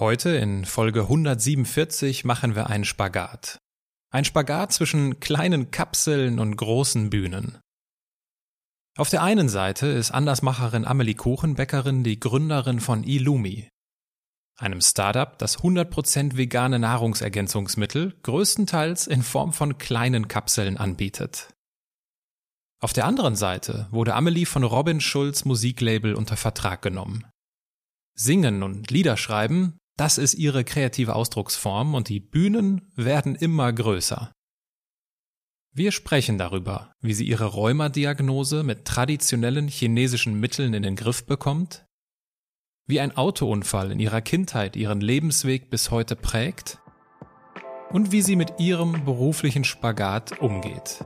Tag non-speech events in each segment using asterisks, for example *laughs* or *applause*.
Heute in Folge 147 machen wir einen Spagat. Ein Spagat zwischen kleinen Kapseln und großen Bühnen. Auf der einen Seite ist Andersmacherin Amelie Kuchenbäckerin die Gründerin von Illumi, einem Startup, das 100% vegane Nahrungsergänzungsmittel größtenteils in Form von kleinen Kapseln anbietet. Auf der anderen Seite wurde Amelie von Robin Schulz Musiklabel unter Vertrag genommen. Singen und Lieder schreiben das ist ihre kreative Ausdrucksform und die Bühnen werden immer größer. Wir sprechen darüber, wie sie ihre Rheumadiagnose mit traditionellen chinesischen Mitteln in den Griff bekommt, wie ein Autounfall in ihrer Kindheit ihren Lebensweg bis heute prägt und wie sie mit ihrem beruflichen Spagat umgeht.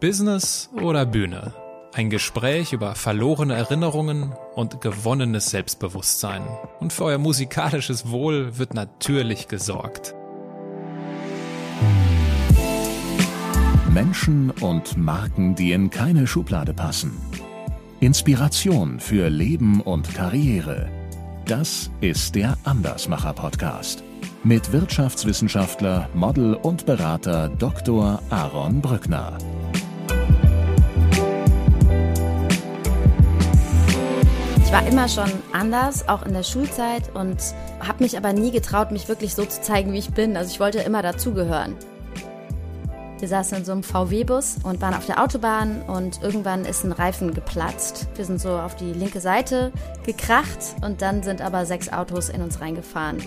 Business oder Bühne? Ein Gespräch über verlorene Erinnerungen und gewonnenes Selbstbewusstsein. Und für euer musikalisches Wohl wird natürlich gesorgt. Menschen und Marken, die in keine Schublade passen. Inspiration für Leben und Karriere. Das ist der Andersmacher Podcast mit Wirtschaftswissenschaftler, Model und Berater Dr. Aaron Brückner. Ich war immer schon anders, auch in der Schulzeit und habe mich aber nie getraut, mich wirklich so zu zeigen, wie ich bin. Also ich wollte immer dazugehören. Wir saßen in so einem VW-Bus und waren auf der Autobahn und irgendwann ist ein Reifen geplatzt. Wir sind so auf die linke Seite gekracht und dann sind aber sechs Autos in uns reingefahren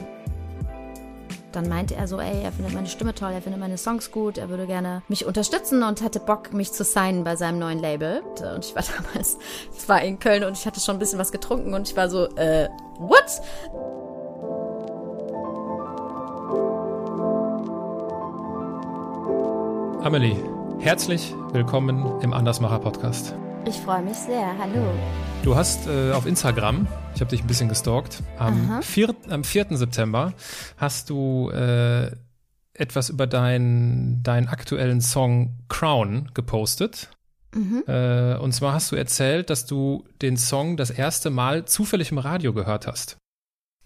dann meinte er so, ey, er findet meine Stimme toll, er findet meine Songs gut, er würde gerne mich unterstützen und hatte Bock, mich zu signen bei seinem neuen Label. Und ich war *laughs* damals, es war in Köln und ich hatte schon ein bisschen was getrunken und ich war so, äh, what? Amelie, herzlich willkommen im Andersmacher Podcast. Ich freue mich sehr. Hallo. Du hast äh, auf Instagram, ich habe dich ein bisschen gestalkt, am, 4, am 4. September hast du äh, etwas über deinen dein aktuellen Song Crown gepostet. Mhm. Äh, und zwar hast du erzählt, dass du den Song das erste Mal zufällig im Radio gehört hast.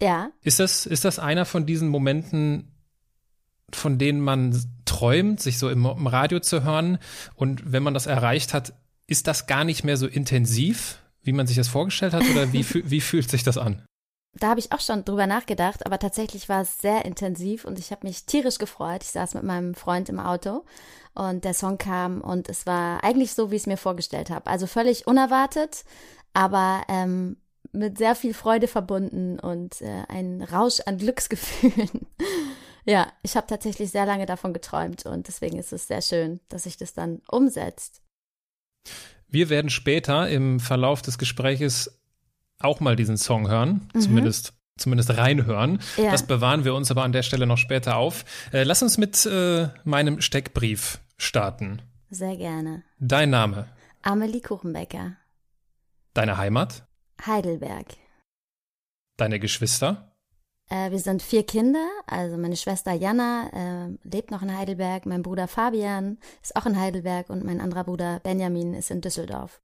Ja. Ist das, ist das einer von diesen Momenten, von denen man träumt, sich so im, im Radio zu hören? Und wenn man das erreicht hat, ist das gar nicht mehr so intensiv, wie man sich das vorgestellt hat, oder wie, wie fühlt sich das an? Da habe ich auch schon drüber nachgedacht, aber tatsächlich war es sehr intensiv und ich habe mich tierisch gefreut. Ich saß mit meinem Freund im Auto und der Song kam und es war eigentlich so, wie ich es mir vorgestellt habe. Also völlig unerwartet, aber ähm, mit sehr viel Freude verbunden und äh, ein Rausch an Glücksgefühlen. *laughs* ja, ich habe tatsächlich sehr lange davon geträumt und deswegen ist es sehr schön, dass sich das dann umsetzt. Wir werden später im Verlauf des Gespräches auch mal diesen Song hören, mhm. zumindest zumindest reinhören. Ja. Das bewahren wir uns aber an der Stelle noch später auf. Äh, lass uns mit äh, meinem Steckbrief starten. Sehr gerne. Dein Name? Amelie Kuchenbecker. Deine Heimat? Heidelberg. Deine Geschwister? Äh, wir sind vier Kinder, also meine Schwester Jana äh, lebt noch in Heidelberg, mein Bruder Fabian ist auch in Heidelberg und mein anderer Bruder Benjamin ist in Düsseldorf.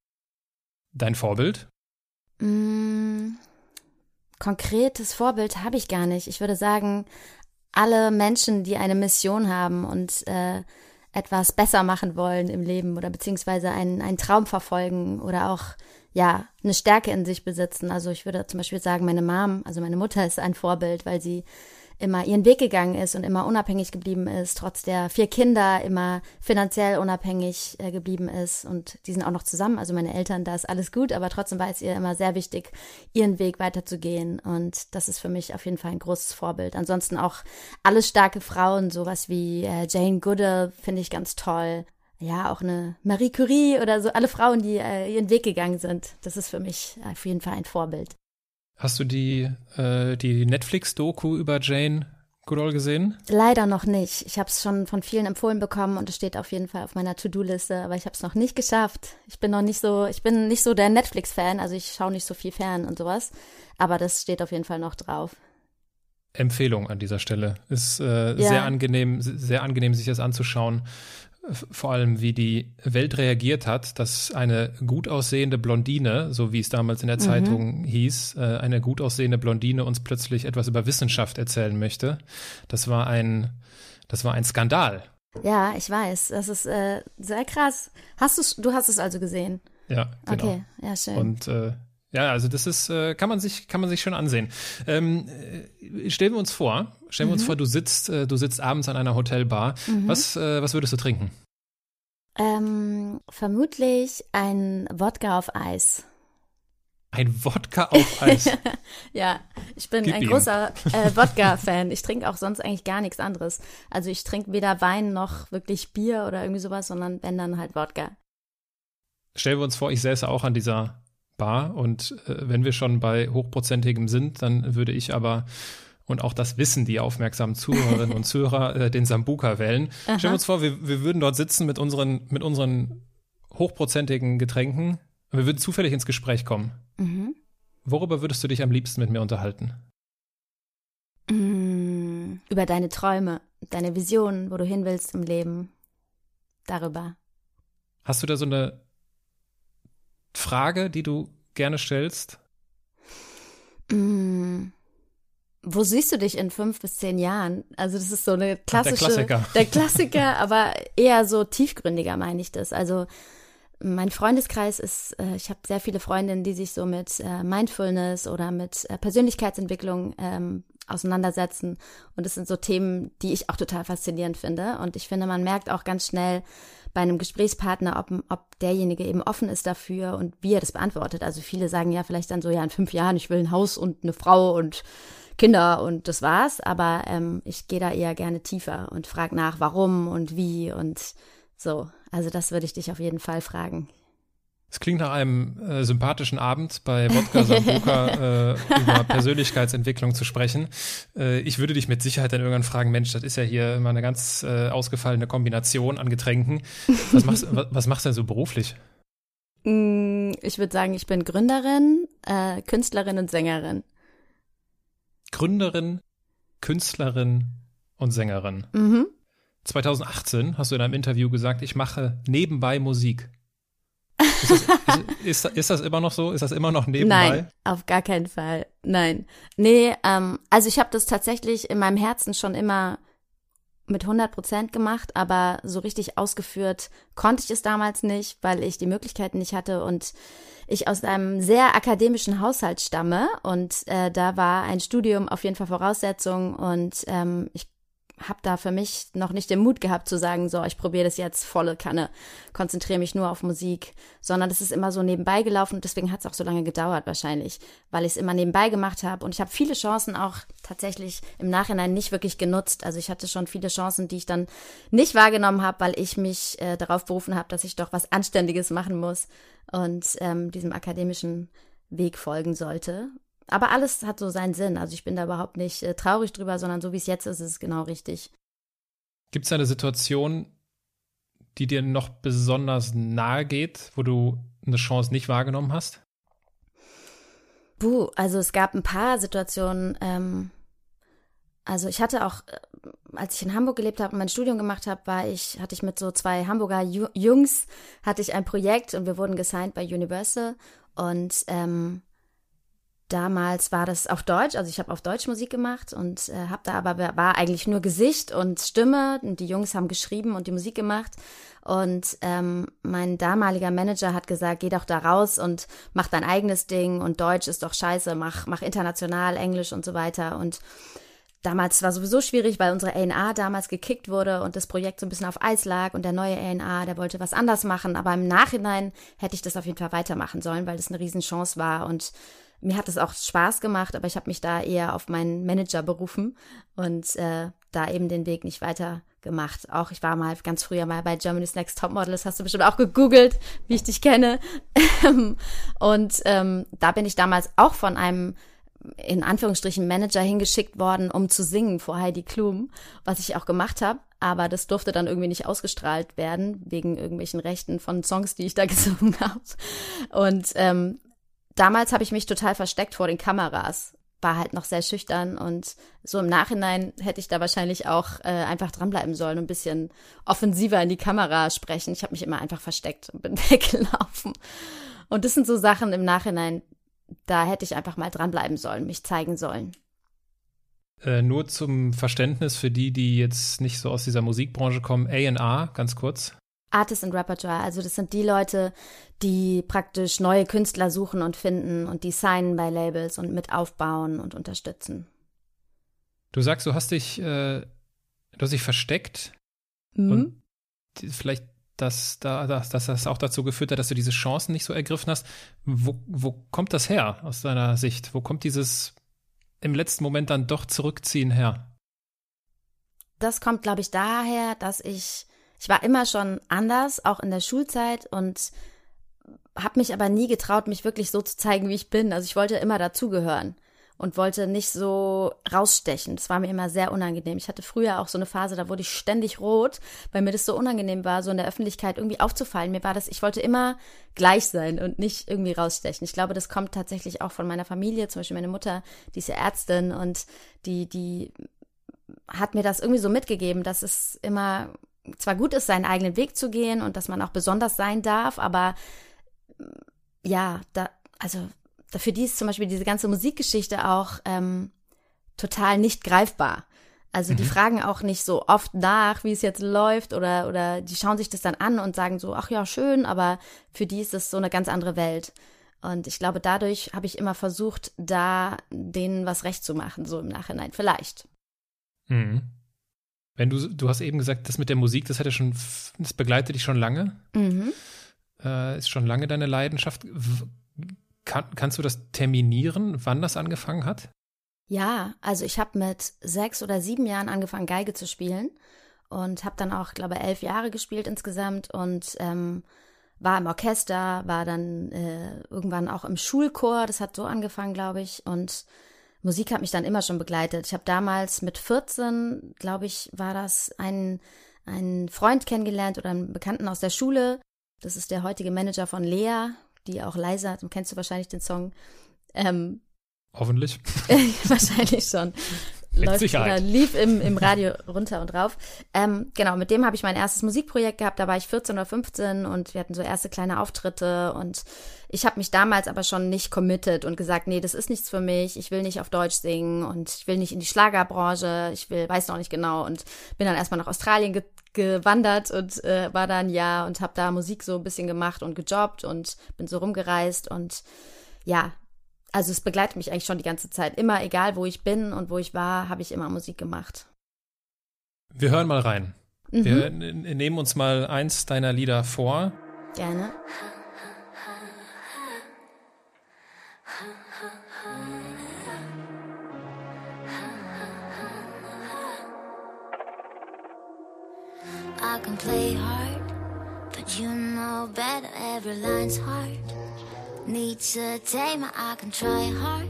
Dein Vorbild? Mm, konkretes Vorbild habe ich gar nicht. Ich würde sagen, alle Menschen, die eine Mission haben und äh, etwas besser machen wollen im Leben oder beziehungsweise einen, einen Traum verfolgen oder auch ja, eine Stärke in sich besitzen. Also ich würde zum Beispiel sagen, meine Mom, also meine Mutter ist ein Vorbild, weil sie immer ihren Weg gegangen ist und immer unabhängig geblieben ist, trotz der vier Kinder immer finanziell unabhängig äh, geblieben ist und die sind auch noch zusammen, also meine Eltern, da ist alles gut, aber trotzdem war es ihr immer sehr wichtig, ihren Weg weiterzugehen und das ist für mich auf jeden Fall ein großes Vorbild. Ansonsten auch alle starke Frauen, sowas wie äh, Jane Goodall finde ich ganz toll ja, auch eine Marie Curie oder so, alle Frauen, die äh, ihren Weg gegangen sind. Das ist für mich auf jeden Fall ein Vorbild. Hast du die, äh, die Netflix-Doku über Jane Goodall gesehen? Leider noch nicht. Ich habe es schon von vielen empfohlen bekommen und es steht auf jeden Fall auf meiner To-Do-Liste, aber ich habe es noch nicht geschafft. Ich bin noch nicht so, ich bin nicht so der Netflix-Fan, also ich schaue nicht so viel fern und sowas, aber das steht auf jeden Fall noch drauf. Empfehlung an dieser Stelle. Ist äh, ja. sehr angenehm, sehr angenehm, sich das anzuschauen vor allem, wie die Welt reagiert hat, dass eine gut aussehende Blondine, so wie es damals in der mhm. Zeitung hieß, äh, eine gut aussehende Blondine uns plötzlich etwas über Wissenschaft erzählen möchte. Das war ein, das war ein Skandal. Ja, ich weiß. Das ist äh, sehr krass. Hast du du hast es also gesehen? Ja, genau. Okay, ja schön. Und äh, ja, also das ist, äh, kann man sich, kann man sich schon ansehen. Ähm, äh, stellen wir uns vor, stellen wir uns mhm. vor, du sitzt, äh, du sitzt abends an einer Hotelbar. Mhm. Was, äh, was würdest du trinken? Ähm, vermutlich ein Wodka auf Eis. Ein Wodka auf Eis. *laughs* ja, ich bin Gib ein ihm. großer *laughs* äh, Wodka-Fan. Ich trinke auch sonst eigentlich gar nichts anderes. Also ich trinke weder Wein noch wirklich Bier oder irgendwie sowas, sondern wenn dann halt Wodka. Stellen wir uns vor, ich säße auch an dieser Bar und äh, wenn wir schon bei hochprozentigem sind, dann würde ich aber und auch das wissen die aufmerksamen Zuhörerinnen und Zuhörer, *laughs* äh, den Sambuka wählen. Aha. Stellen wir uns vor, wir, wir würden dort sitzen mit unseren, mit unseren hochprozentigen Getränken und wir würden zufällig ins Gespräch kommen. Mhm. Worüber würdest du dich am liebsten mit mir unterhalten? Mm, über deine Träume, deine Visionen, wo du hin willst im Leben. Darüber. Hast du da so eine Frage, die du gerne stellst? Mm, wo siehst du dich in fünf bis zehn Jahren? Also das ist so eine klassische, Ach, der Klassiker, *laughs* der Klassiker, aber eher so tiefgründiger meine ich das. Also mein Freundeskreis ist, äh, ich habe sehr viele Freundinnen, die sich so mit äh, Mindfulness oder mit äh, Persönlichkeitsentwicklung ähm, auseinandersetzen. Und das sind so Themen, die ich auch total faszinierend finde. Und ich finde, man merkt auch ganz schnell bei einem Gesprächspartner, ob, ob derjenige eben offen ist dafür und wie er das beantwortet. Also viele sagen ja vielleicht dann so, ja, in fünf Jahren, ich will ein Haus und eine Frau und Kinder und das war's. Aber ähm, ich gehe da eher gerne tiefer und frage nach, warum und wie und so. Also das würde ich dich auf jeden Fall fragen. Es klingt nach einem äh, sympathischen Abend bei Wodka Sambuka *laughs* äh, über Persönlichkeitsentwicklung zu sprechen. Äh, ich würde dich mit Sicherheit dann irgendwann fragen, Mensch, das ist ja hier immer eine ganz äh, ausgefallene Kombination an Getränken. Was machst, was, was machst du denn so beruflich? Mm, ich würde sagen, ich bin Gründerin, äh, Künstlerin und Sängerin. Gründerin, Künstlerin und Sängerin. Mhm. 2018 hast du in einem Interview gesagt, ich mache nebenbei Musik. Ist das, ist, ist, das, immer noch so? Ist das immer noch nebenbei? Nein, auf gar keinen Fall. Nein. Nee, ähm, also ich habe das tatsächlich in meinem Herzen schon immer mit 100 Prozent gemacht, aber so richtig ausgeführt konnte ich es damals nicht, weil ich die Möglichkeiten nicht hatte und ich aus einem sehr akademischen Haushalt stamme und äh, da war ein Studium auf jeden Fall Voraussetzung und ähm, ich habe da für mich noch nicht den Mut gehabt zu sagen, so, ich probiere das jetzt volle Kanne, konzentriere mich nur auf Musik, sondern das ist immer so nebenbei gelaufen und deswegen hat es auch so lange gedauert wahrscheinlich, weil ich es immer nebenbei gemacht habe und ich habe viele Chancen auch tatsächlich im Nachhinein nicht wirklich genutzt. Also ich hatte schon viele Chancen, die ich dann nicht wahrgenommen habe, weil ich mich äh, darauf berufen habe, dass ich doch was Anständiges machen muss und ähm, diesem akademischen Weg folgen sollte. Aber alles hat so seinen Sinn. Also ich bin da überhaupt nicht äh, traurig drüber, sondern so wie es jetzt ist, ist es genau richtig. Gibt es eine Situation, die dir noch besonders nahe geht, wo du eine Chance nicht wahrgenommen hast? Buh, also es gab ein paar Situationen. Ähm, also ich hatte auch, äh, als ich in Hamburg gelebt habe und mein Studium gemacht habe, war ich, hatte ich mit so zwei Hamburger Jungs hatte ich ein Projekt und wir wurden gesigned bei Universal und ähm, damals war das auf Deutsch, also ich habe auf Deutsch Musik gemacht und äh, habe da aber war eigentlich nur Gesicht und Stimme und die Jungs haben geschrieben und die Musik gemacht und ähm, mein damaliger Manager hat gesagt, geh doch da raus und mach dein eigenes Ding und Deutsch ist doch scheiße, mach mach international Englisch und so weiter und Damals war sowieso schwierig, weil unsere A&A damals gekickt wurde und das Projekt so ein bisschen auf Eis lag und der neue A&A, der wollte was anders machen. Aber im Nachhinein hätte ich das auf jeden Fall weitermachen sollen, weil das eine Riesenchance war und mir hat es auch Spaß gemacht, aber ich habe mich da eher auf meinen Manager berufen und äh, da eben den Weg nicht weiter gemacht. Auch ich war mal ganz früher mal bei Germany's Next Topmodel, das hast du bestimmt auch gegoogelt, wie ich dich kenne. *laughs* und ähm, da bin ich damals auch von einem in Anführungsstrichen Manager hingeschickt worden, um zu singen vor Heidi Klum, was ich auch gemacht habe. Aber das durfte dann irgendwie nicht ausgestrahlt werden, wegen irgendwelchen Rechten von Songs, die ich da *laughs* gesungen habe. Und ähm, damals habe ich mich total versteckt vor den Kameras. war halt noch sehr schüchtern und so im Nachhinein hätte ich da wahrscheinlich auch äh, einfach dranbleiben sollen und ein bisschen offensiver in die Kamera sprechen. Ich habe mich immer einfach versteckt und bin *laughs* weggelaufen. Und das sind so Sachen im Nachhinein, da hätte ich einfach mal dranbleiben sollen, mich zeigen sollen. Äh, nur zum Verständnis für die, die jetzt nicht so aus dieser Musikbranche kommen, A&R, ganz kurz. Artist and Repertoire, also das sind die Leute, die praktisch neue Künstler suchen und finden und die signen bei Labels und mit aufbauen und unterstützen. Du sagst, du hast dich, äh, du hast dich versteckt Mhm. und vielleicht dass, da, dass, dass das auch dazu geführt hat, dass du diese Chancen nicht so ergriffen hast. Wo, wo kommt das her aus deiner Sicht? Wo kommt dieses im letzten Moment dann doch zurückziehen her? Das kommt, glaube ich, daher, dass ich, ich war immer schon anders, auch in der Schulzeit und habe mich aber nie getraut, mich wirklich so zu zeigen, wie ich bin. Also ich wollte immer dazugehören und wollte nicht so rausstechen. Das war mir immer sehr unangenehm. Ich hatte früher auch so eine Phase, da wurde ich ständig rot, weil mir das so unangenehm war, so in der Öffentlichkeit irgendwie aufzufallen. Mir war das, ich wollte immer gleich sein und nicht irgendwie rausstechen. Ich glaube, das kommt tatsächlich auch von meiner Familie. Zum Beispiel meine Mutter, die ist ja Ärztin und die, die hat mir das irgendwie so mitgegeben, dass es immer zwar gut ist, seinen eigenen Weg zu gehen und dass man auch besonders sein darf, aber ja, da, also für die ist zum Beispiel diese ganze Musikgeschichte auch ähm, total nicht greifbar. Also die Mhm. fragen auch nicht so oft nach, wie es jetzt läuft oder oder die schauen sich das dann an und sagen so, ach ja, schön, aber für die ist es so eine ganz andere Welt. Und ich glaube, dadurch habe ich immer versucht, da denen was recht zu machen, so im Nachhinein. Vielleicht. Mhm. Wenn du, du hast eben gesagt, das mit der Musik, das hat ja schon, das begleitet dich schon lange, Mhm. äh, ist schon lange deine Leidenschaft. Kann, kannst du das terminieren, wann das angefangen hat? Ja, also ich habe mit sechs oder sieben Jahren angefangen, Geige zu spielen und habe dann auch, glaube elf Jahre gespielt insgesamt und ähm, war im Orchester, war dann äh, irgendwann auch im Schulchor, das hat so angefangen, glaube ich, und Musik hat mich dann immer schon begleitet. Ich habe damals mit 14, glaube ich, war das ein einen Freund kennengelernt oder einen Bekannten aus der Schule. Das ist der heutige Manager von Lea, die auch leise hat. Kennst du wahrscheinlich den Song? Ähm, Hoffentlich. *laughs* Wahrscheinlich schon. Läuft Sicherheit. oder lief im, im Radio *laughs* runter und rauf. Ähm, genau, mit dem habe ich mein erstes Musikprojekt gehabt. Da war ich 14 oder 15 und wir hatten so erste kleine Auftritte. Und ich habe mich damals aber schon nicht committed und gesagt, nee, das ist nichts für mich. Ich will nicht auf Deutsch singen und ich will nicht in die Schlagerbranche. Ich will, weiß noch nicht genau. Und bin dann erstmal nach Australien ge gewandert und äh, war da ein Jahr und habe da Musik so ein bisschen gemacht und gejobbt und bin so rumgereist und ja, also es begleitet mich eigentlich schon die ganze Zeit. Immer, egal wo ich bin und wo ich war, habe ich immer Musik gemacht. Wir hören mal rein. Mhm, Wir nehmen uns mal eins deiner Lieder vor. gerne. I can play hard, but you know better. Every line's hard. Need to take my, I can try hard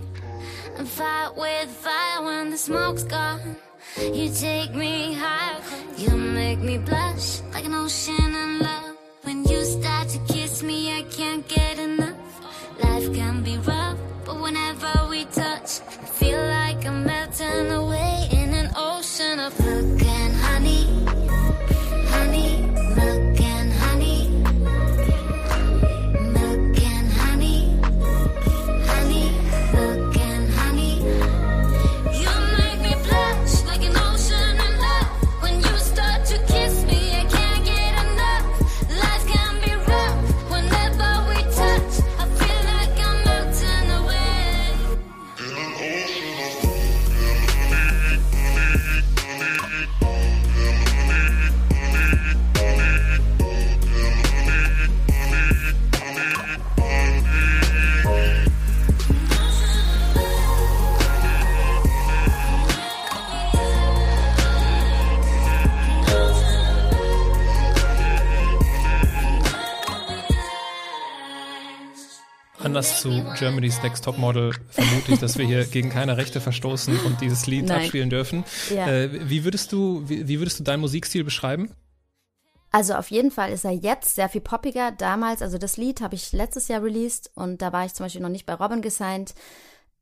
and fight with fire when the smoke's gone. You take me higher, you make me blush like an ocean in love. When you start to kiss me, I can't get enough. Life can be rough, but whenever we touch, I feel like I'm melting away in an ocean of milk Anders zu Germany's Next Top Model vermute ich, dass wir hier gegen keine Rechte verstoßen und dieses Lied Nein. abspielen dürfen. Ja. Äh, wie würdest du, wie, wie würdest du deinen Musikstil beschreiben? Also auf jeden Fall ist er jetzt sehr viel poppiger. Damals, also das Lied habe ich letztes Jahr released und da war ich zum Beispiel noch nicht bei Robin gesigned.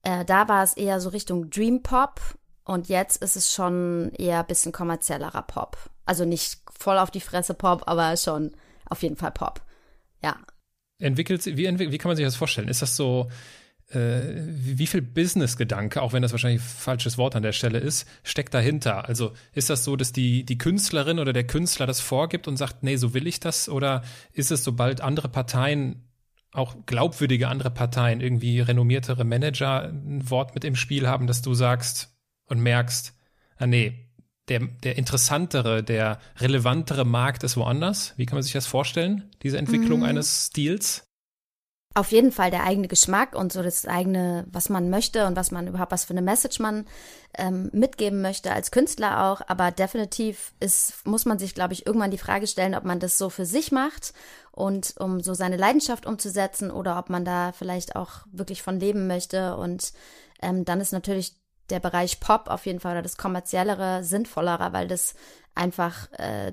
Äh, da war es eher so Richtung Dream Pop und jetzt ist es schon eher ein bisschen kommerziellerer Pop. Also nicht voll auf die Fresse Pop, aber schon auf jeden Fall Pop. Ja. Entwickelt, wie, wie kann man sich das vorstellen? Ist das so, äh, wie viel Business-Gedanke, auch wenn das wahrscheinlich ein falsches Wort an der Stelle ist, steckt dahinter? Also ist das so, dass die, die Künstlerin oder der Künstler das vorgibt und sagt, nee, so will ich das? Oder ist es, sobald andere Parteien, auch glaubwürdige andere Parteien, irgendwie renommiertere Manager ein Wort mit im Spiel haben, dass du sagst und merkst, ah nee, der, der interessantere, der relevantere Markt ist woanders? Wie kann man sich das vorstellen, diese Entwicklung mhm. eines Stils? auf jeden Fall der eigene Geschmack und so das eigene, was man möchte und was man überhaupt, was für eine Message man ähm, mitgeben möchte als Künstler auch. Aber definitiv ist, muss man sich, glaube ich, irgendwann die Frage stellen, ob man das so für sich macht und um so seine Leidenschaft umzusetzen oder ob man da vielleicht auch wirklich von leben möchte. Und ähm, dann ist natürlich der Bereich Pop auf jeden Fall oder das kommerziellere sinnvollerer, weil das einfach äh,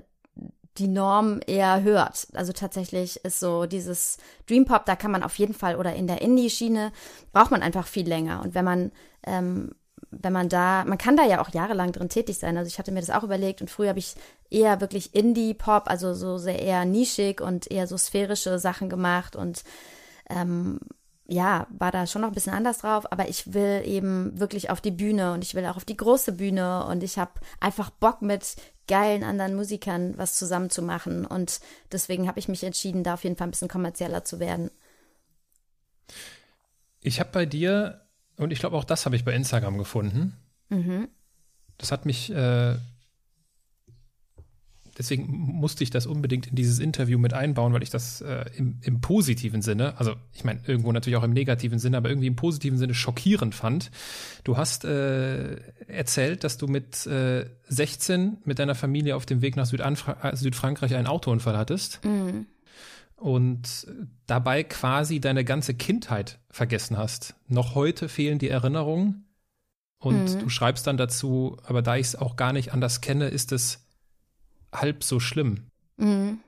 die Norm eher hört. Also tatsächlich ist so dieses Dream Pop, da kann man auf jeden Fall oder in der Indie-Schiene braucht man einfach viel länger. Und wenn man, ähm, wenn man da, man kann da ja auch jahrelang drin tätig sein. Also ich hatte mir das auch überlegt und früher habe ich eher wirklich Indie-Pop, also so sehr eher nischig und eher so sphärische Sachen gemacht und ähm, ja, war da schon noch ein bisschen anders drauf, aber ich will eben wirklich auf die Bühne und ich will auch auf die große Bühne und ich habe einfach Bock mit geilen anderen Musikern was zusammen zu machen. Und deswegen habe ich mich entschieden, da auf jeden Fall ein bisschen kommerzieller zu werden. Ich habe bei dir, und ich glaube auch das habe ich bei Instagram gefunden. Mhm. Das hat mich äh, deswegen musste ich das unbedingt in dieses Interview mit einbauen, weil ich das äh, im, im, positiven Sinne, also ich meine irgendwo natürlich auch im negativen Sinne, aber irgendwie im positiven Sinne schockierend fand. Du hast äh, erzählt, dass du mit äh, 16 mit deiner Familie auf dem Weg nach Südfra äh, Südfrankreich einen Autounfall hattest. Mhm. Und dabei quasi deine ganze Kindheit vergessen hast. Noch heute fehlen die Erinnerungen. Und mhm. du schreibst dann dazu, aber da ich es auch gar nicht anders kenne, ist es halb so schlimm. Mhm.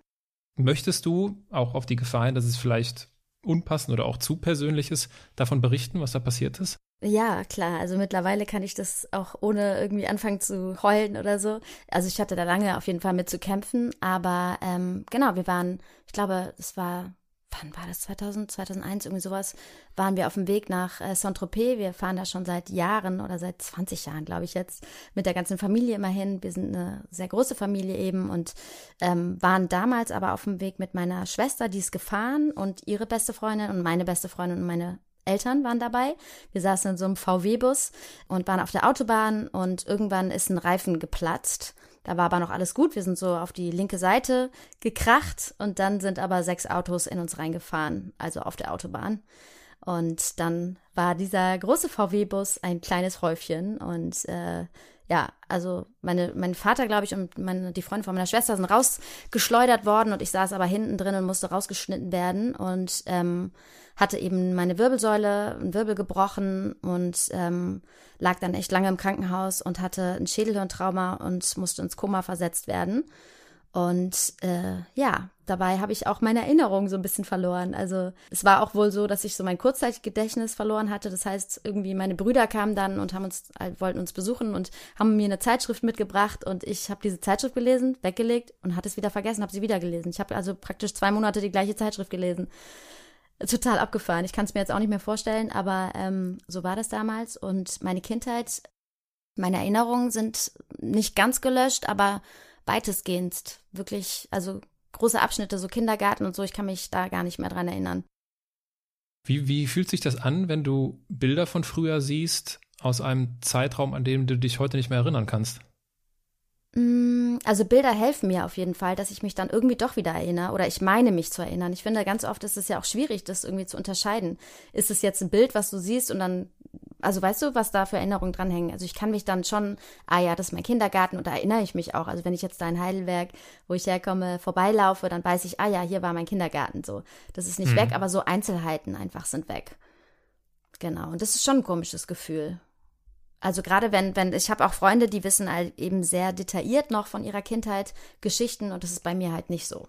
Möchtest du, auch auf die Gefahr hin, dass es vielleicht unpassend oder auch zu persönlich ist, davon berichten, was da passiert ist? Ja, klar. Also mittlerweile kann ich das auch ohne irgendwie anfangen zu heulen oder so. Also ich hatte da lange auf jeden Fall mit zu kämpfen, aber ähm, genau, wir waren, ich glaube, es war wann war das, 2000, 2001, irgendwie sowas, waren wir auf dem Weg nach äh, Saint-Tropez. Wir fahren da schon seit Jahren oder seit 20 Jahren, glaube ich jetzt, mit der ganzen Familie immer hin. Wir sind eine sehr große Familie eben und ähm, waren damals aber auf dem Weg mit meiner Schwester, die ist gefahren und ihre beste Freundin und meine beste Freundin und meine Eltern waren dabei. Wir saßen in so einem VW-Bus und waren auf der Autobahn und irgendwann ist ein Reifen geplatzt da war aber noch alles gut. Wir sind so auf die linke Seite gekracht und dann sind aber sechs Autos in uns reingefahren, also auf der Autobahn. Und dann war dieser große VW-Bus ein kleines Häufchen und äh, ja, also meine, mein Vater, glaube ich, und meine, die Freunde von meiner Schwester sind rausgeschleudert worden und ich saß aber hinten drin und musste rausgeschnitten werden und ähm, hatte eben meine Wirbelsäule, einen Wirbel gebrochen und ähm, lag dann echt lange im Krankenhaus und hatte ein Schädelhirntrauma und musste ins Koma versetzt werden. Und äh, ja, dabei habe ich auch meine Erinnerung so ein bisschen verloren. Also es war auch wohl so, dass ich so mein Kurzzeitgedächtnis verloren hatte. Das heißt, irgendwie meine Brüder kamen dann und haben uns, äh, wollten uns besuchen und haben mir eine Zeitschrift mitgebracht und ich habe diese Zeitschrift gelesen, weggelegt und hatte es wieder vergessen, habe sie wieder gelesen. Ich habe also praktisch zwei Monate die gleiche Zeitschrift gelesen total abgefahren. Ich kann es mir jetzt auch nicht mehr vorstellen, aber ähm, so war das damals. Und meine Kindheit, meine Erinnerungen sind nicht ganz gelöscht, aber weitestgehend wirklich, also große Abschnitte, so Kindergarten und so, ich kann mich da gar nicht mehr dran erinnern. Wie, wie fühlt sich das an, wenn du Bilder von früher siehst, aus einem Zeitraum, an dem du dich heute nicht mehr erinnern kannst? Mm, also Bilder helfen mir auf jeden Fall, dass ich mich dann irgendwie doch wieder erinnere oder ich meine mich zu erinnern. Ich finde, ganz oft ist es ja auch schwierig, das irgendwie zu unterscheiden. Ist es jetzt ein Bild, was du siehst und dann, also weißt du, was da für Erinnerungen dranhängen? Also ich kann mich dann schon, ah ja, das ist mein Kindergarten und da erinnere ich mich auch. Also wenn ich jetzt da in Heidelberg, wo ich herkomme, vorbeilaufe, dann weiß ich, ah ja, hier war mein Kindergarten so. Das ist nicht mhm. weg, aber so Einzelheiten einfach sind weg. Genau. Und das ist schon ein komisches Gefühl. Also gerade wenn, wenn, ich habe auch Freunde, die wissen halt eben sehr detailliert noch von ihrer Kindheit Geschichten und das ist bei mir halt nicht so.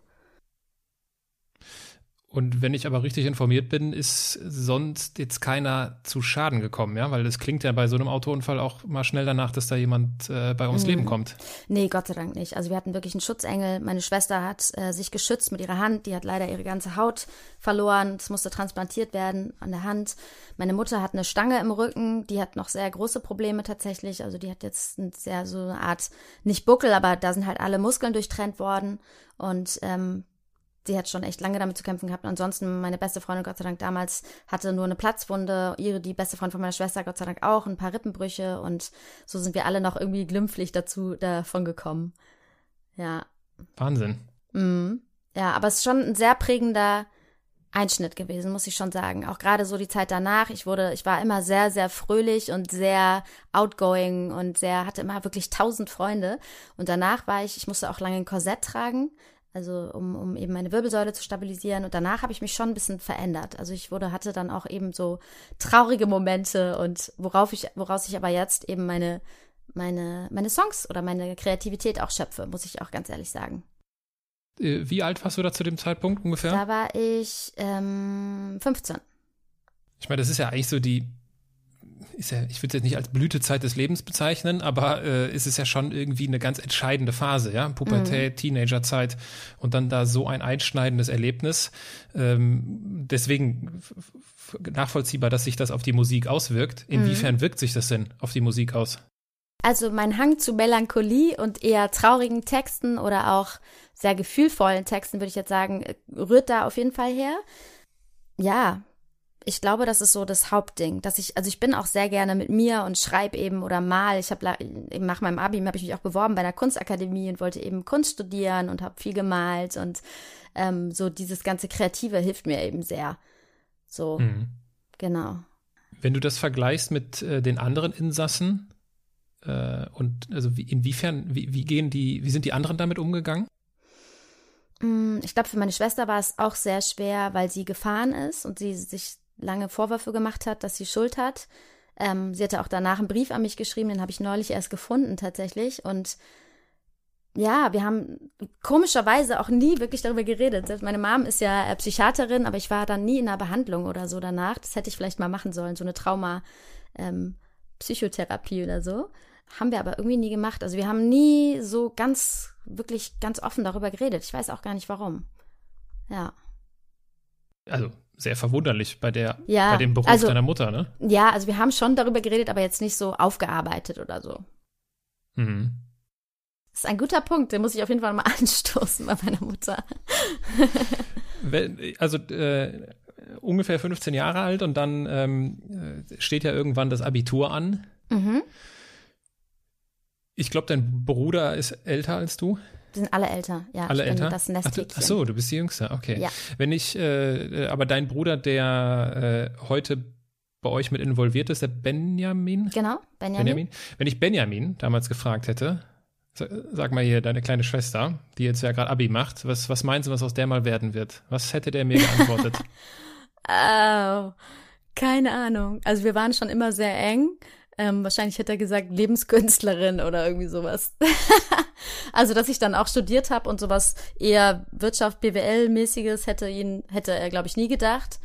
Und wenn ich aber richtig informiert bin, ist sonst jetzt keiner zu Schaden gekommen, ja? Weil es klingt ja bei so einem Autounfall auch mal schnell danach, dass da jemand äh, bei ums mhm. Leben kommt. Nee, Gott sei Dank nicht. Also wir hatten wirklich einen Schutzengel. Meine Schwester hat äh, sich geschützt mit ihrer Hand. Die hat leider ihre ganze Haut verloren. Es musste transplantiert werden an der Hand. Meine Mutter hat eine Stange im Rücken. Die hat noch sehr große Probleme tatsächlich. Also die hat jetzt ein sehr so eine Art, nicht Buckel, aber da sind halt alle Muskeln durchtrennt worden. Und ähm, sie hat schon echt lange damit zu kämpfen gehabt. Ansonsten, meine beste Freundin, Gott sei Dank, damals hatte nur eine Platzwunde. Ihre, die beste Freundin von meiner Schwester, Gott sei Dank auch, ein paar Rippenbrüche. Und so sind wir alle noch irgendwie glimpflich dazu, davon gekommen. Ja. Wahnsinn. Mhm. Ja, aber es ist schon ein sehr prägender Einschnitt gewesen, muss ich schon sagen. Auch gerade so die Zeit danach. Ich wurde, ich war immer sehr, sehr fröhlich und sehr outgoing und sehr, hatte immer wirklich tausend Freunde. Und danach war ich, ich musste auch lange ein Korsett tragen, also um, um eben meine Wirbelsäule zu stabilisieren. Und danach habe ich mich schon ein bisschen verändert. Also ich wurde, hatte dann auch eben so traurige Momente und worauf ich, woraus ich aber jetzt eben meine, meine, meine Songs oder meine Kreativität auch schöpfe, muss ich auch ganz ehrlich sagen. Äh, wie alt warst du da zu dem Zeitpunkt ungefähr? Da war ich ähm, 15. Ich meine, das ist ja eigentlich so die ist ja, ich würde es jetzt nicht als Blütezeit des Lebens bezeichnen, aber äh, ist es ja schon irgendwie eine ganz entscheidende Phase, ja, Pubertät, mhm. Teenagerzeit und dann da so ein einschneidendes Erlebnis. Ähm, deswegen nachvollziehbar, dass sich das auf die Musik auswirkt. Inwiefern mhm. wirkt sich das denn auf die Musik aus? Also mein Hang zu Melancholie und eher traurigen Texten oder auch sehr gefühlvollen Texten, würde ich jetzt sagen, rührt da auf jeden Fall her. Ja, ich glaube, das ist so das Hauptding, dass ich, also ich bin auch sehr gerne mit mir und schreibe eben oder mal. Ich habe nach meinem Abi habe ich mich auch beworben bei einer Kunstakademie und wollte eben Kunst studieren und habe viel gemalt und ähm, so dieses ganze Kreative hilft mir eben sehr. So, mhm. genau. Wenn du das vergleichst mit äh, den anderen Insassen äh, und also wie, inwiefern, wie, wie gehen die, wie sind die anderen damit umgegangen? Mm, ich glaube, für meine Schwester war es auch sehr schwer, weil sie gefahren ist und sie sich lange Vorwürfe gemacht hat, dass sie Schuld hat. Ähm, sie hatte auch danach einen Brief an mich geschrieben, den habe ich neulich erst gefunden tatsächlich. Und ja, wir haben komischerweise auch nie wirklich darüber geredet. Meine Mom ist ja äh, Psychiaterin, aber ich war dann nie in einer Behandlung oder so danach. Das hätte ich vielleicht mal machen sollen, so eine Trauma-Psychotherapie ähm, oder so. Haben wir aber irgendwie nie gemacht. Also wir haben nie so ganz, wirklich ganz offen darüber geredet. Ich weiß auch gar nicht warum. Ja. Also sehr verwunderlich bei der ja, bei dem Beruf also, deiner Mutter, ne? Ja, also wir haben schon darüber geredet, aber jetzt nicht so aufgearbeitet oder so. Mhm. Das ist ein guter Punkt, den muss ich auf jeden Fall mal *laughs* anstoßen bei meiner Mutter. also äh, ungefähr 15 Jahre alt und dann ähm, steht ja irgendwann das Abitur an. Mhm. Ich glaube, dein Bruder ist älter als du. Wir sind alle älter, ja. Alle älter? das Nesthäkchen. Ach, ach, so, du bist die Jüngste, okay. Ja. Wenn ich, äh, aber dein Bruder, der äh, heute bei euch mit involviert ist, der Benjamin? Genau, Benjamin. Benjamin. Wenn ich Benjamin damals gefragt hätte, sag mal hier, deine kleine Schwester, die jetzt ja gerade Abi macht, was, was meinst du, was aus der mal werden wird? Was hätte der mir geantwortet? *laughs* oh, keine Ahnung. Also wir waren schon immer sehr eng. Ähm, wahrscheinlich hätte er gesagt Lebenskünstlerin oder irgendwie sowas. *laughs* also, dass ich dann auch studiert habe und sowas eher Wirtschaft, BWL-mäßiges hätte ihn, hätte er, glaube ich, nie gedacht.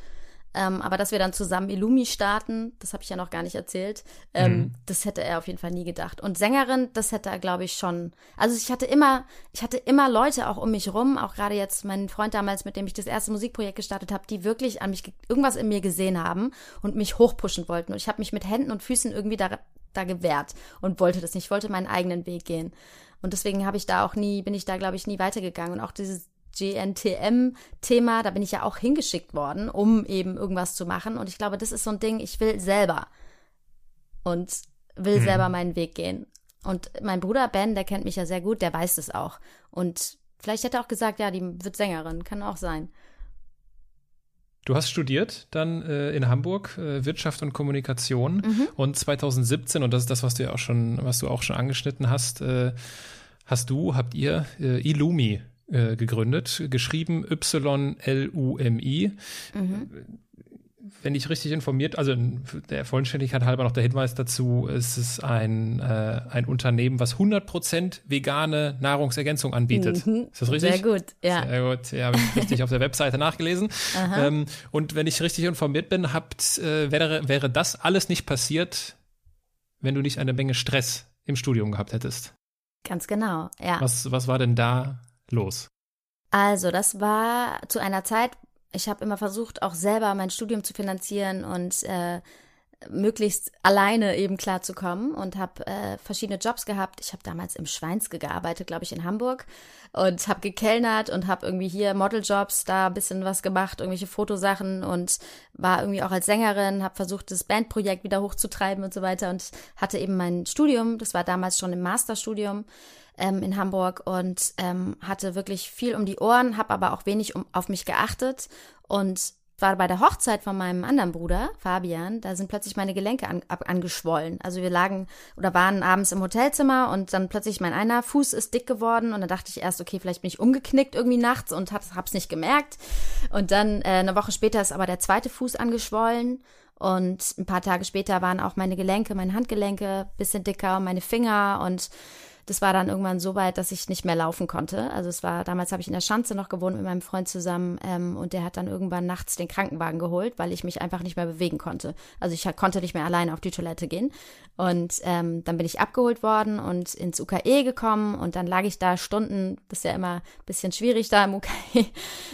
Ähm, aber dass wir dann zusammen Illumi starten, das habe ich ja noch gar nicht erzählt, ähm, mhm. das hätte er auf jeden Fall nie gedacht. Und Sängerin, das hätte er, glaube ich, schon. Also ich hatte immer, ich hatte immer Leute auch um mich rum, auch gerade jetzt mein Freund damals, mit dem ich das erste Musikprojekt gestartet habe, die wirklich an mich irgendwas in mir gesehen haben und mich hochpushen wollten. Und ich habe mich mit Händen und Füßen irgendwie da, da gewehrt und wollte das nicht. Ich wollte meinen eigenen Weg gehen. Und deswegen habe ich da auch nie, bin ich da, glaube ich, nie weitergegangen. Und auch dieses GNTM-Thema, da bin ich ja auch hingeschickt worden, um eben irgendwas zu machen. Und ich glaube, das ist so ein Ding, ich will selber und will mhm. selber meinen Weg gehen. Und mein Bruder Ben, der kennt mich ja sehr gut, der weiß das auch. Und vielleicht hätte er auch gesagt, ja, die wird Sängerin, kann auch sein. Du hast studiert dann äh, in Hamburg äh, Wirtschaft und Kommunikation mhm. und 2017 und das ist das, was du ja auch schon, was du auch schon angeschnitten hast, äh, hast du, habt ihr äh, Illumi äh, gegründet, geschrieben Y-L-U-M-I. Mhm. wenn ich richtig informiert, also der Vollständigkeit halber noch der Hinweis dazu, es ist ein, äh, ein Unternehmen, was 100% vegane Nahrungsergänzung anbietet. Mhm. Ist das richtig? Sehr gut, ja. Sehr gut, ja, habe ich richtig auf der Webseite nachgelesen. Ähm, und wenn ich richtig informiert bin, habt, äh, wäre, wäre das alles nicht passiert, wenn du nicht eine Menge Stress im Studium gehabt hättest. Ganz genau, ja. Was, was war denn da los? Also, das war zu einer Zeit, ich habe immer versucht, auch selber mein Studium zu finanzieren und äh, möglichst alleine eben klarzukommen und habe äh, verschiedene Jobs gehabt. Ich habe damals im Schweinske gearbeitet, glaube ich, in Hamburg und habe gekellnert und habe irgendwie hier Modeljobs da ein bisschen was gemacht, irgendwelche Fotosachen und war irgendwie auch als Sängerin, habe versucht, das Bandprojekt wieder hochzutreiben und so weiter und hatte eben mein Studium, das war damals schon im Masterstudium ähm, in Hamburg und ähm, hatte wirklich viel um die Ohren, habe aber auch wenig um, auf mich geachtet und war bei der Hochzeit von meinem anderen Bruder, Fabian, da sind plötzlich meine Gelenke an, ab, angeschwollen. Also wir lagen oder waren abends im Hotelzimmer und dann plötzlich mein einer Fuß ist dick geworden und dann dachte ich erst, okay, vielleicht bin ich umgeknickt irgendwie nachts und hab, hab's nicht gemerkt. Und dann äh, eine Woche später ist aber der zweite Fuß angeschwollen und ein paar Tage später waren auch meine Gelenke, meine Handgelenke bisschen dicker, meine Finger und das war dann irgendwann so weit, dass ich nicht mehr laufen konnte. Also es war, damals habe ich in der Schanze noch gewohnt mit meinem Freund zusammen ähm, und der hat dann irgendwann nachts den Krankenwagen geholt, weil ich mich einfach nicht mehr bewegen konnte. Also ich konnte nicht mehr alleine auf die Toilette gehen. Und ähm, dann bin ich abgeholt worden und ins UKE gekommen und dann lag ich da Stunden, das ist ja immer ein bisschen schwierig da im UKE *laughs*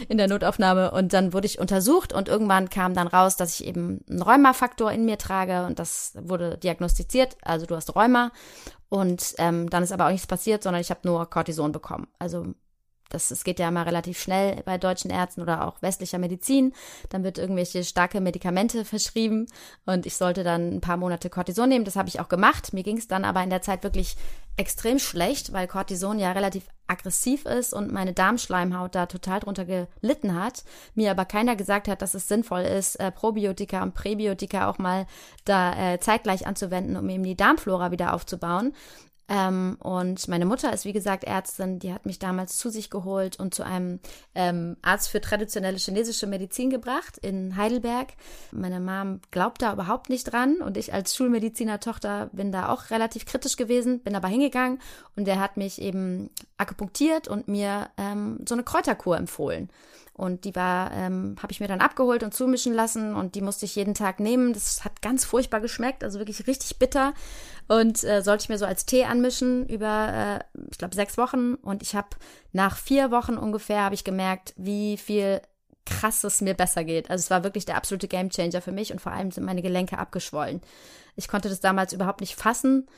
in der Notaufnahme und dann wurde ich untersucht und irgendwann kam dann raus, dass ich eben einen Rheumafaktor in mir trage und das wurde diagnostiziert, also du hast Rheuma und ähm, dann ist aber auch nichts passiert, sondern ich habe nur Cortison bekommen. Also das, das geht ja immer relativ schnell bei deutschen Ärzten oder auch westlicher Medizin. Dann wird irgendwelche starke Medikamente verschrieben und ich sollte dann ein paar Monate Cortison nehmen. Das habe ich auch gemacht. Mir ging es dann aber in der Zeit wirklich extrem schlecht, weil Cortison ja relativ aggressiv ist und meine Darmschleimhaut da total drunter gelitten hat. Mir aber keiner gesagt hat, dass es sinnvoll ist, äh, Probiotika und Präbiotika auch mal da äh, zeitgleich anzuwenden, um eben die Darmflora wieder aufzubauen. Ähm, und meine Mutter ist, wie gesagt, Ärztin, die hat mich damals zu sich geholt und zu einem ähm, Arzt für traditionelle chinesische Medizin gebracht in Heidelberg. Meine Mom glaubt da überhaupt nicht dran und ich als Schulmediziner-Tochter bin da auch relativ kritisch gewesen, bin aber hingegangen und der hat mich eben akupunktiert und mir ähm, so eine Kräuterkur empfohlen. Und die war, ähm, habe ich mir dann abgeholt und zumischen lassen und die musste ich jeden Tag nehmen. Das hat ganz furchtbar geschmeckt, also wirklich richtig bitter. Und äh, sollte ich mir so als Tee anmischen über, äh, ich glaube, sechs Wochen. Und ich habe nach vier Wochen ungefähr, habe ich gemerkt, wie viel krasses mir besser geht. Also es war wirklich der absolute Gamechanger für mich und vor allem sind meine Gelenke abgeschwollen. Ich konnte das damals überhaupt nicht fassen.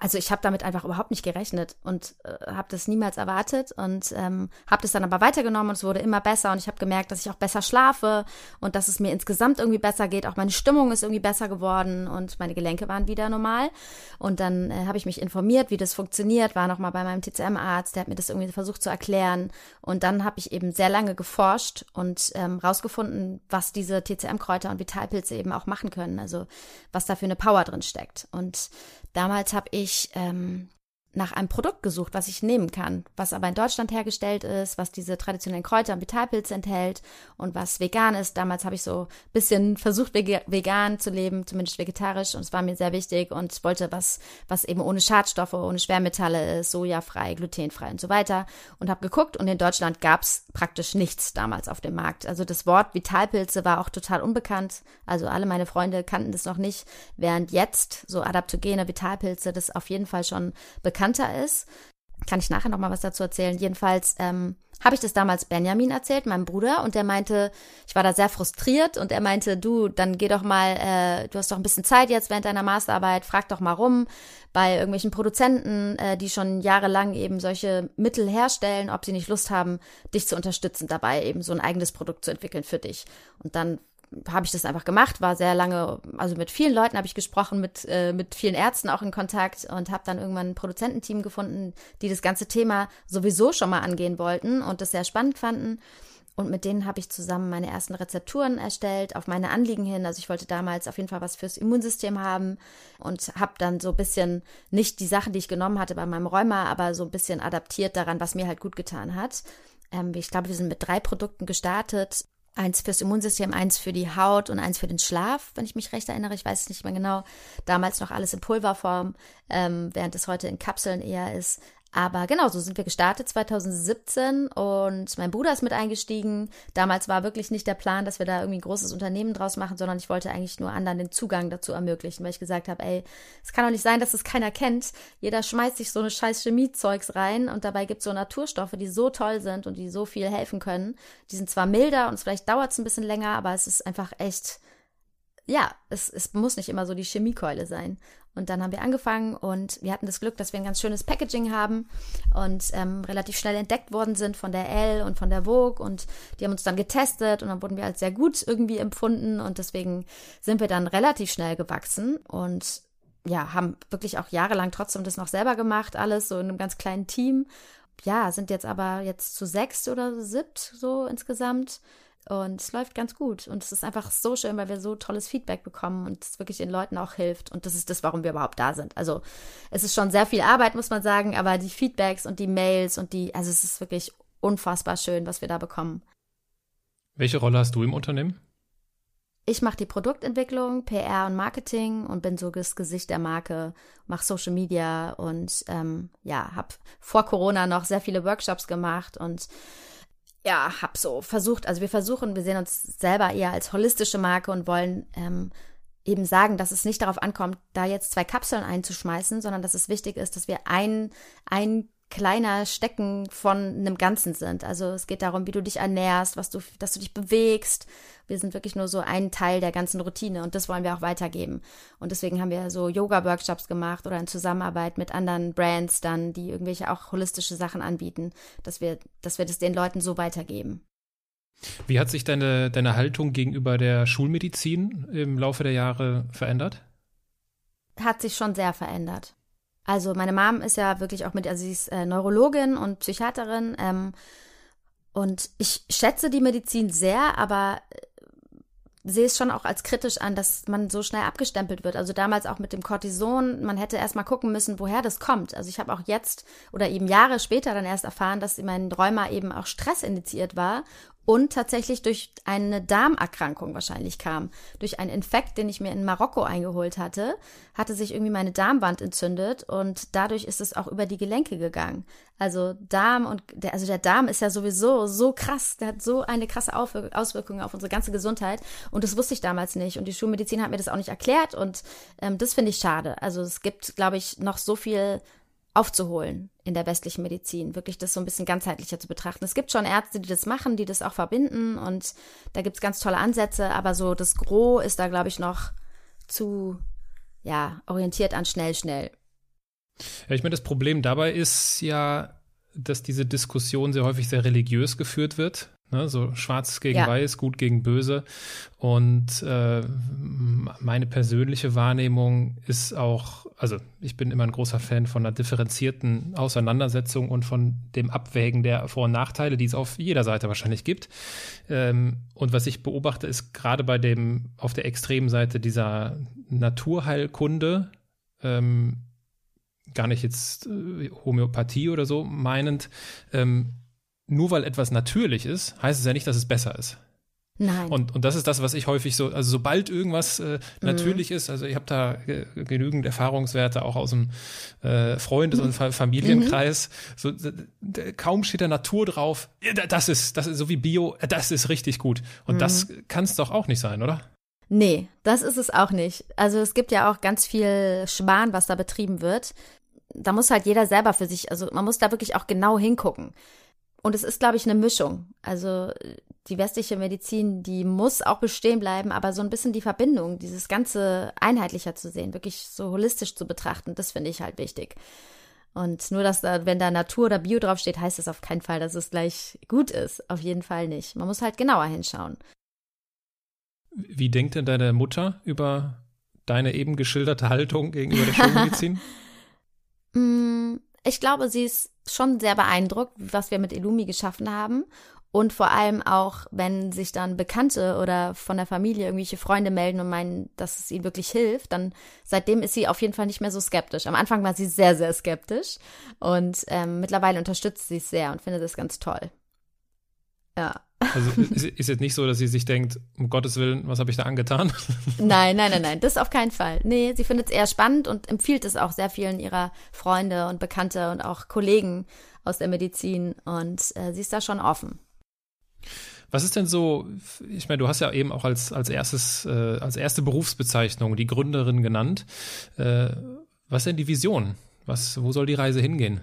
Also ich habe damit einfach überhaupt nicht gerechnet und äh, habe das niemals erwartet und ähm, habe das dann aber weitergenommen und es wurde immer besser und ich habe gemerkt, dass ich auch besser schlafe und dass es mir insgesamt irgendwie besser geht. Auch meine Stimmung ist irgendwie besser geworden und meine Gelenke waren wieder normal. Und dann äh, habe ich mich informiert, wie das funktioniert, war nochmal bei meinem TCM-Arzt, der hat mir das irgendwie versucht zu erklären. Und dann habe ich eben sehr lange geforscht und ähm, rausgefunden, was diese TCM-Kräuter und Vitalpilze eben auch machen können. Also was da für eine Power Power drin steckt. Und damals habe ich ähm, nach einem Produkt gesucht, was ich nehmen kann, was aber in Deutschland hergestellt ist, was diese traditionellen Kräuter und Vitalpilze enthält und was vegan ist. Damals habe ich so ein bisschen versucht, vegan zu leben, zumindest vegetarisch und es war mir sehr wichtig und wollte was, was eben ohne Schadstoffe, ohne Schwermetalle ist, sojafrei, glutenfrei und so weiter und habe geguckt und in Deutschland gab es praktisch nichts damals auf dem Markt. Also das Wort Vitalpilze war auch total unbekannt. Also alle meine Freunde kannten das noch nicht, während jetzt so adaptogene Vitalpilze das auf jeden Fall schon bekannt bekannter ist. Kann ich nachher noch mal was dazu erzählen. Jedenfalls ähm, habe ich das damals Benjamin erzählt, meinem Bruder, und der meinte, ich war da sehr frustriert und er meinte, du, dann geh doch mal, äh, du hast doch ein bisschen Zeit jetzt während deiner Masterarbeit, frag doch mal rum bei irgendwelchen Produzenten, äh, die schon jahrelang eben solche Mittel herstellen, ob sie nicht Lust haben, dich zu unterstützen dabei, eben so ein eigenes Produkt zu entwickeln für dich. Und dann habe ich das einfach gemacht, war sehr lange, also mit vielen Leuten habe ich gesprochen, mit, äh, mit vielen Ärzten auch in Kontakt und habe dann irgendwann ein Produzententeam gefunden, die das ganze Thema sowieso schon mal angehen wollten und das sehr spannend fanden. Und mit denen habe ich zusammen meine ersten Rezepturen erstellt, auf meine Anliegen hin. Also ich wollte damals auf jeden Fall was fürs Immunsystem haben und habe dann so ein bisschen nicht die Sachen, die ich genommen hatte bei meinem Rheuma, aber so ein bisschen adaptiert daran, was mir halt gut getan hat. Ähm, ich glaube, wir sind mit drei Produkten gestartet Eins fürs Immunsystem, eins für die Haut und eins für den Schlaf, wenn ich mich recht erinnere. Ich weiß es nicht mehr genau. Damals noch alles in Pulverform, ähm, während es heute in Kapseln eher ist. Aber genau, so sind wir gestartet 2017 und mein Bruder ist mit eingestiegen. Damals war wirklich nicht der Plan, dass wir da irgendwie ein großes Unternehmen draus machen, sondern ich wollte eigentlich nur anderen den Zugang dazu ermöglichen, weil ich gesagt habe, ey, es kann doch nicht sein, dass es keiner kennt. Jeder schmeißt sich so eine scheiß Chemiezeugs rein und dabei gibt es so Naturstoffe, die so toll sind und die so viel helfen können. Die sind zwar milder und vielleicht dauert es ein bisschen länger, aber es ist einfach echt ja, es, es muss nicht immer so die Chemiekeule sein. Und dann haben wir angefangen und wir hatten das Glück, dass wir ein ganz schönes Packaging haben und ähm, relativ schnell entdeckt worden sind von der L und von der Vogue und die haben uns dann getestet und dann wurden wir als sehr gut irgendwie empfunden und deswegen sind wir dann relativ schnell gewachsen und ja, haben wirklich auch jahrelang trotzdem das noch selber gemacht, alles so in einem ganz kleinen Team. Ja, sind jetzt aber jetzt zu sechs oder siebt so insgesamt und es läuft ganz gut. Und es ist einfach so schön, weil wir so tolles Feedback bekommen und es wirklich den Leuten auch hilft. Und das ist das, warum wir überhaupt da sind. Also es ist schon sehr viel Arbeit, muss man sagen, aber die Feedbacks und die Mails und die, also es ist wirklich unfassbar schön, was wir da bekommen. Welche Rolle hast du im Unternehmen? Ich mache die Produktentwicklung, PR und Marketing und bin so das Gesicht der Marke, mache Social Media und ähm, ja, habe vor Corona noch sehr viele Workshops gemacht und ja, hab so versucht, also wir versuchen, wir sehen uns selber eher als holistische Marke und wollen ähm, eben sagen, dass es nicht darauf ankommt, da jetzt zwei Kapseln einzuschmeißen, sondern dass es wichtig ist, dass wir ein, ein kleiner Stecken von einem Ganzen sind. Also es geht darum, wie du dich ernährst, was du, dass du dich bewegst. Wir sind wirklich nur so ein Teil der ganzen Routine und das wollen wir auch weitergeben. Und deswegen haben wir so Yoga-Workshops gemacht oder in Zusammenarbeit mit anderen Brands dann, die irgendwelche auch holistische Sachen anbieten, dass wir, dass wir das den Leuten so weitergeben. Wie hat sich deine, deine Haltung gegenüber der Schulmedizin im Laufe der Jahre verändert? Hat sich schon sehr verändert. Also meine Mom ist ja wirklich auch mit, also sie ist äh, Neurologin und Psychiaterin ähm, und ich schätze die Medizin sehr, aber äh, sehe es schon auch als kritisch an, dass man so schnell abgestempelt wird. Also damals auch mit dem Cortison, man hätte erst mal gucken müssen, woher das kommt. Also ich habe auch jetzt oder eben Jahre später dann erst erfahren, dass mein Rheuma eben auch Stress indiziert war und tatsächlich durch eine Darmerkrankung wahrscheinlich kam. Durch einen Infekt, den ich mir in Marokko eingeholt hatte, hatte sich irgendwie meine Darmwand entzündet und dadurch ist es auch über die Gelenke gegangen. Also Darm und der, also der Darm ist ja sowieso so krass, der hat so eine krasse Auswirkung auf unsere ganze Gesundheit und das wusste ich damals nicht und die Schulmedizin hat mir das auch nicht erklärt und ähm, das finde ich schade. Also es gibt, glaube ich, noch so viel aufzuholen in der westlichen Medizin, wirklich das so ein bisschen ganzheitlicher zu betrachten. Es gibt schon Ärzte, die das machen, die das auch verbinden und da gibt es ganz tolle Ansätze, aber so das Gros ist da, glaube ich, noch zu, ja, orientiert an schnell, schnell. Ja, ich meine, das Problem dabei ist ja, dass diese Diskussion sehr häufig sehr religiös geführt wird. Ne, so schwarz gegen ja. weiß, gut gegen böse. Und äh, meine persönliche Wahrnehmung ist auch, also ich bin immer ein großer Fan von einer differenzierten Auseinandersetzung und von dem Abwägen der Vor- und Nachteile, die es auf jeder Seite wahrscheinlich gibt. Ähm, und was ich beobachte, ist gerade bei dem, auf der extremen Seite dieser Naturheilkunde, ähm, gar nicht jetzt äh, Homöopathie oder so meinend, ähm, nur weil etwas natürlich ist, heißt es ja nicht, dass es besser ist. Nein. Und, und das ist das, was ich häufig so, also sobald irgendwas äh, natürlich mhm. ist, also ich habe da ge genügend Erfahrungswerte auch aus dem äh, Freundes- und Familienkreis, mhm. so kaum steht da Natur drauf, das ist, das ist so wie Bio, das ist richtig gut. Und mhm. das kann es doch auch nicht sein, oder? Nee, das ist es auch nicht. Also es gibt ja auch ganz viel Schmarrn, was da betrieben wird. Da muss halt jeder selber für sich, also man muss da wirklich auch genau hingucken. Und es ist, glaube ich, eine Mischung. Also die westliche Medizin, die muss auch bestehen bleiben, aber so ein bisschen die Verbindung, dieses Ganze einheitlicher zu sehen, wirklich so holistisch zu betrachten, das finde ich halt wichtig. Und nur, dass da, wenn da Natur oder Bio draufsteht, heißt es auf keinen Fall, dass es gleich gut ist. Auf jeden Fall nicht. Man muss halt genauer hinschauen. Wie denkt denn deine Mutter über deine eben geschilderte Haltung gegenüber der *laughs* Schulmedizin? Ich glaube, sie ist schon sehr beeindruckt, was wir mit Illumi geschaffen haben. Und vor allem auch, wenn sich dann Bekannte oder von der Familie irgendwelche Freunde melden und meinen, dass es ihnen wirklich hilft, dann seitdem ist sie auf jeden Fall nicht mehr so skeptisch. Am Anfang war sie sehr, sehr skeptisch und ähm, mittlerweile unterstützt sie es sehr und findet es ganz toll. Ja. Also ist, ist jetzt nicht so, dass sie sich denkt, um Gottes Willen, was habe ich da angetan? *laughs* Nein, nein, nein, nein, das auf keinen Fall. Nee, sie findet es eher spannend und empfiehlt es auch sehr vielen ihrer Freunde und Bekannte und auch Kollegen aus der Medizin und äh, sie ist da schon offen. Was ist denn so, ich meine, du hast ja eben auch als, als erstes, äh, als erste Berufsbezeichnung die Gründerin genannt. Äh, was ist denn die Vision? Was, wo soll die Reise hingehen?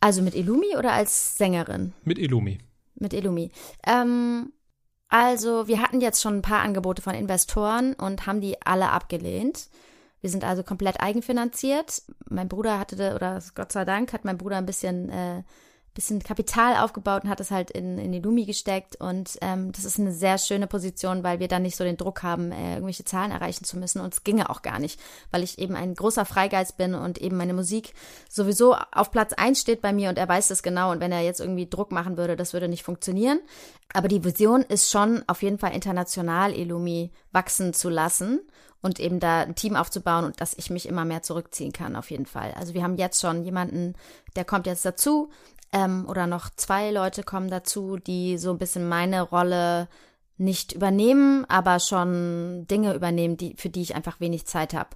Also mit Illumi oder als Sängerin? Mit Illumi. Mit Illumi. Ähm, also wir hatten jetzt schon ein paar Angebote von Investoren und haben die alle abgelehnt. Wir sind also komplett eigenfinanziert. Mein Bruder hatte, oder Gott sei Dank, hat mein Bruder ein bisschen äh, bisschen Kapital aufgebaut und hat es halt in, in die Lumi gesteckt. Und ähm, das ist eine sehr schöne Position, weil wir dann nicht so den Druck haben, äh, irgendwelche Zahlen erreichen zu müssen. Und es ginge auch gar nicht, weil ich eben ein großer Freigeist bin und eben meine Musik sowieso auf Platz eins steht bei mir und er weiß das genau. Und wenn er jetzt irgendwie Druck machen würde, das würde nicht funktionieren. Aber die Vision ist schon auf jeden Fall international Illumi wachsen zu lassen und eben da ein Team aufzubauen und dass ich mich immer mehr zurückziehen kann, auf jeden Fall. Also wir haben jetzt schon jemanden, der kommt jetzt dazu, ähm, oder noch zwei Leute kommen dazu, die so ein bisschen meine Rolle nicht übernehmen, aber schon Dinge übernehmen, die, für die ich einfach wenig Zeit habe.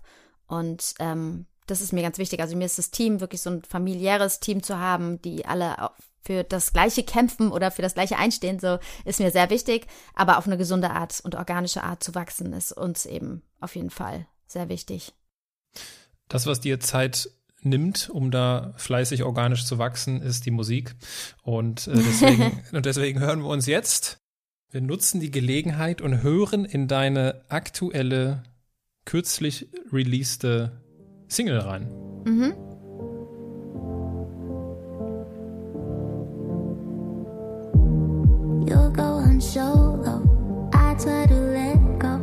Und ähm, das ist mir ganz wichtig. Also mir ist das Team wirklich so ein familiäres Team zu haben, die alle für das Gleiche kämpfen oder für das Gleiche einstehen, so ist mir sehr wichtig. Aber auf eine gesunde Art und organische Art zu wachsen, ist uns eben auf jeden Fall sehr wichtig. Das, was dir Zeit nimmt, um da fleißig organisch zu wachsen, ist die Musik. Und, äh, deswegen, *laughs* und deswegen hören wir uns jetzt. Wir nutzen die Gelegenheit und hören in deine aktuelle, kürzlich releaste Single rein. Mhm. You're going. I try to let go.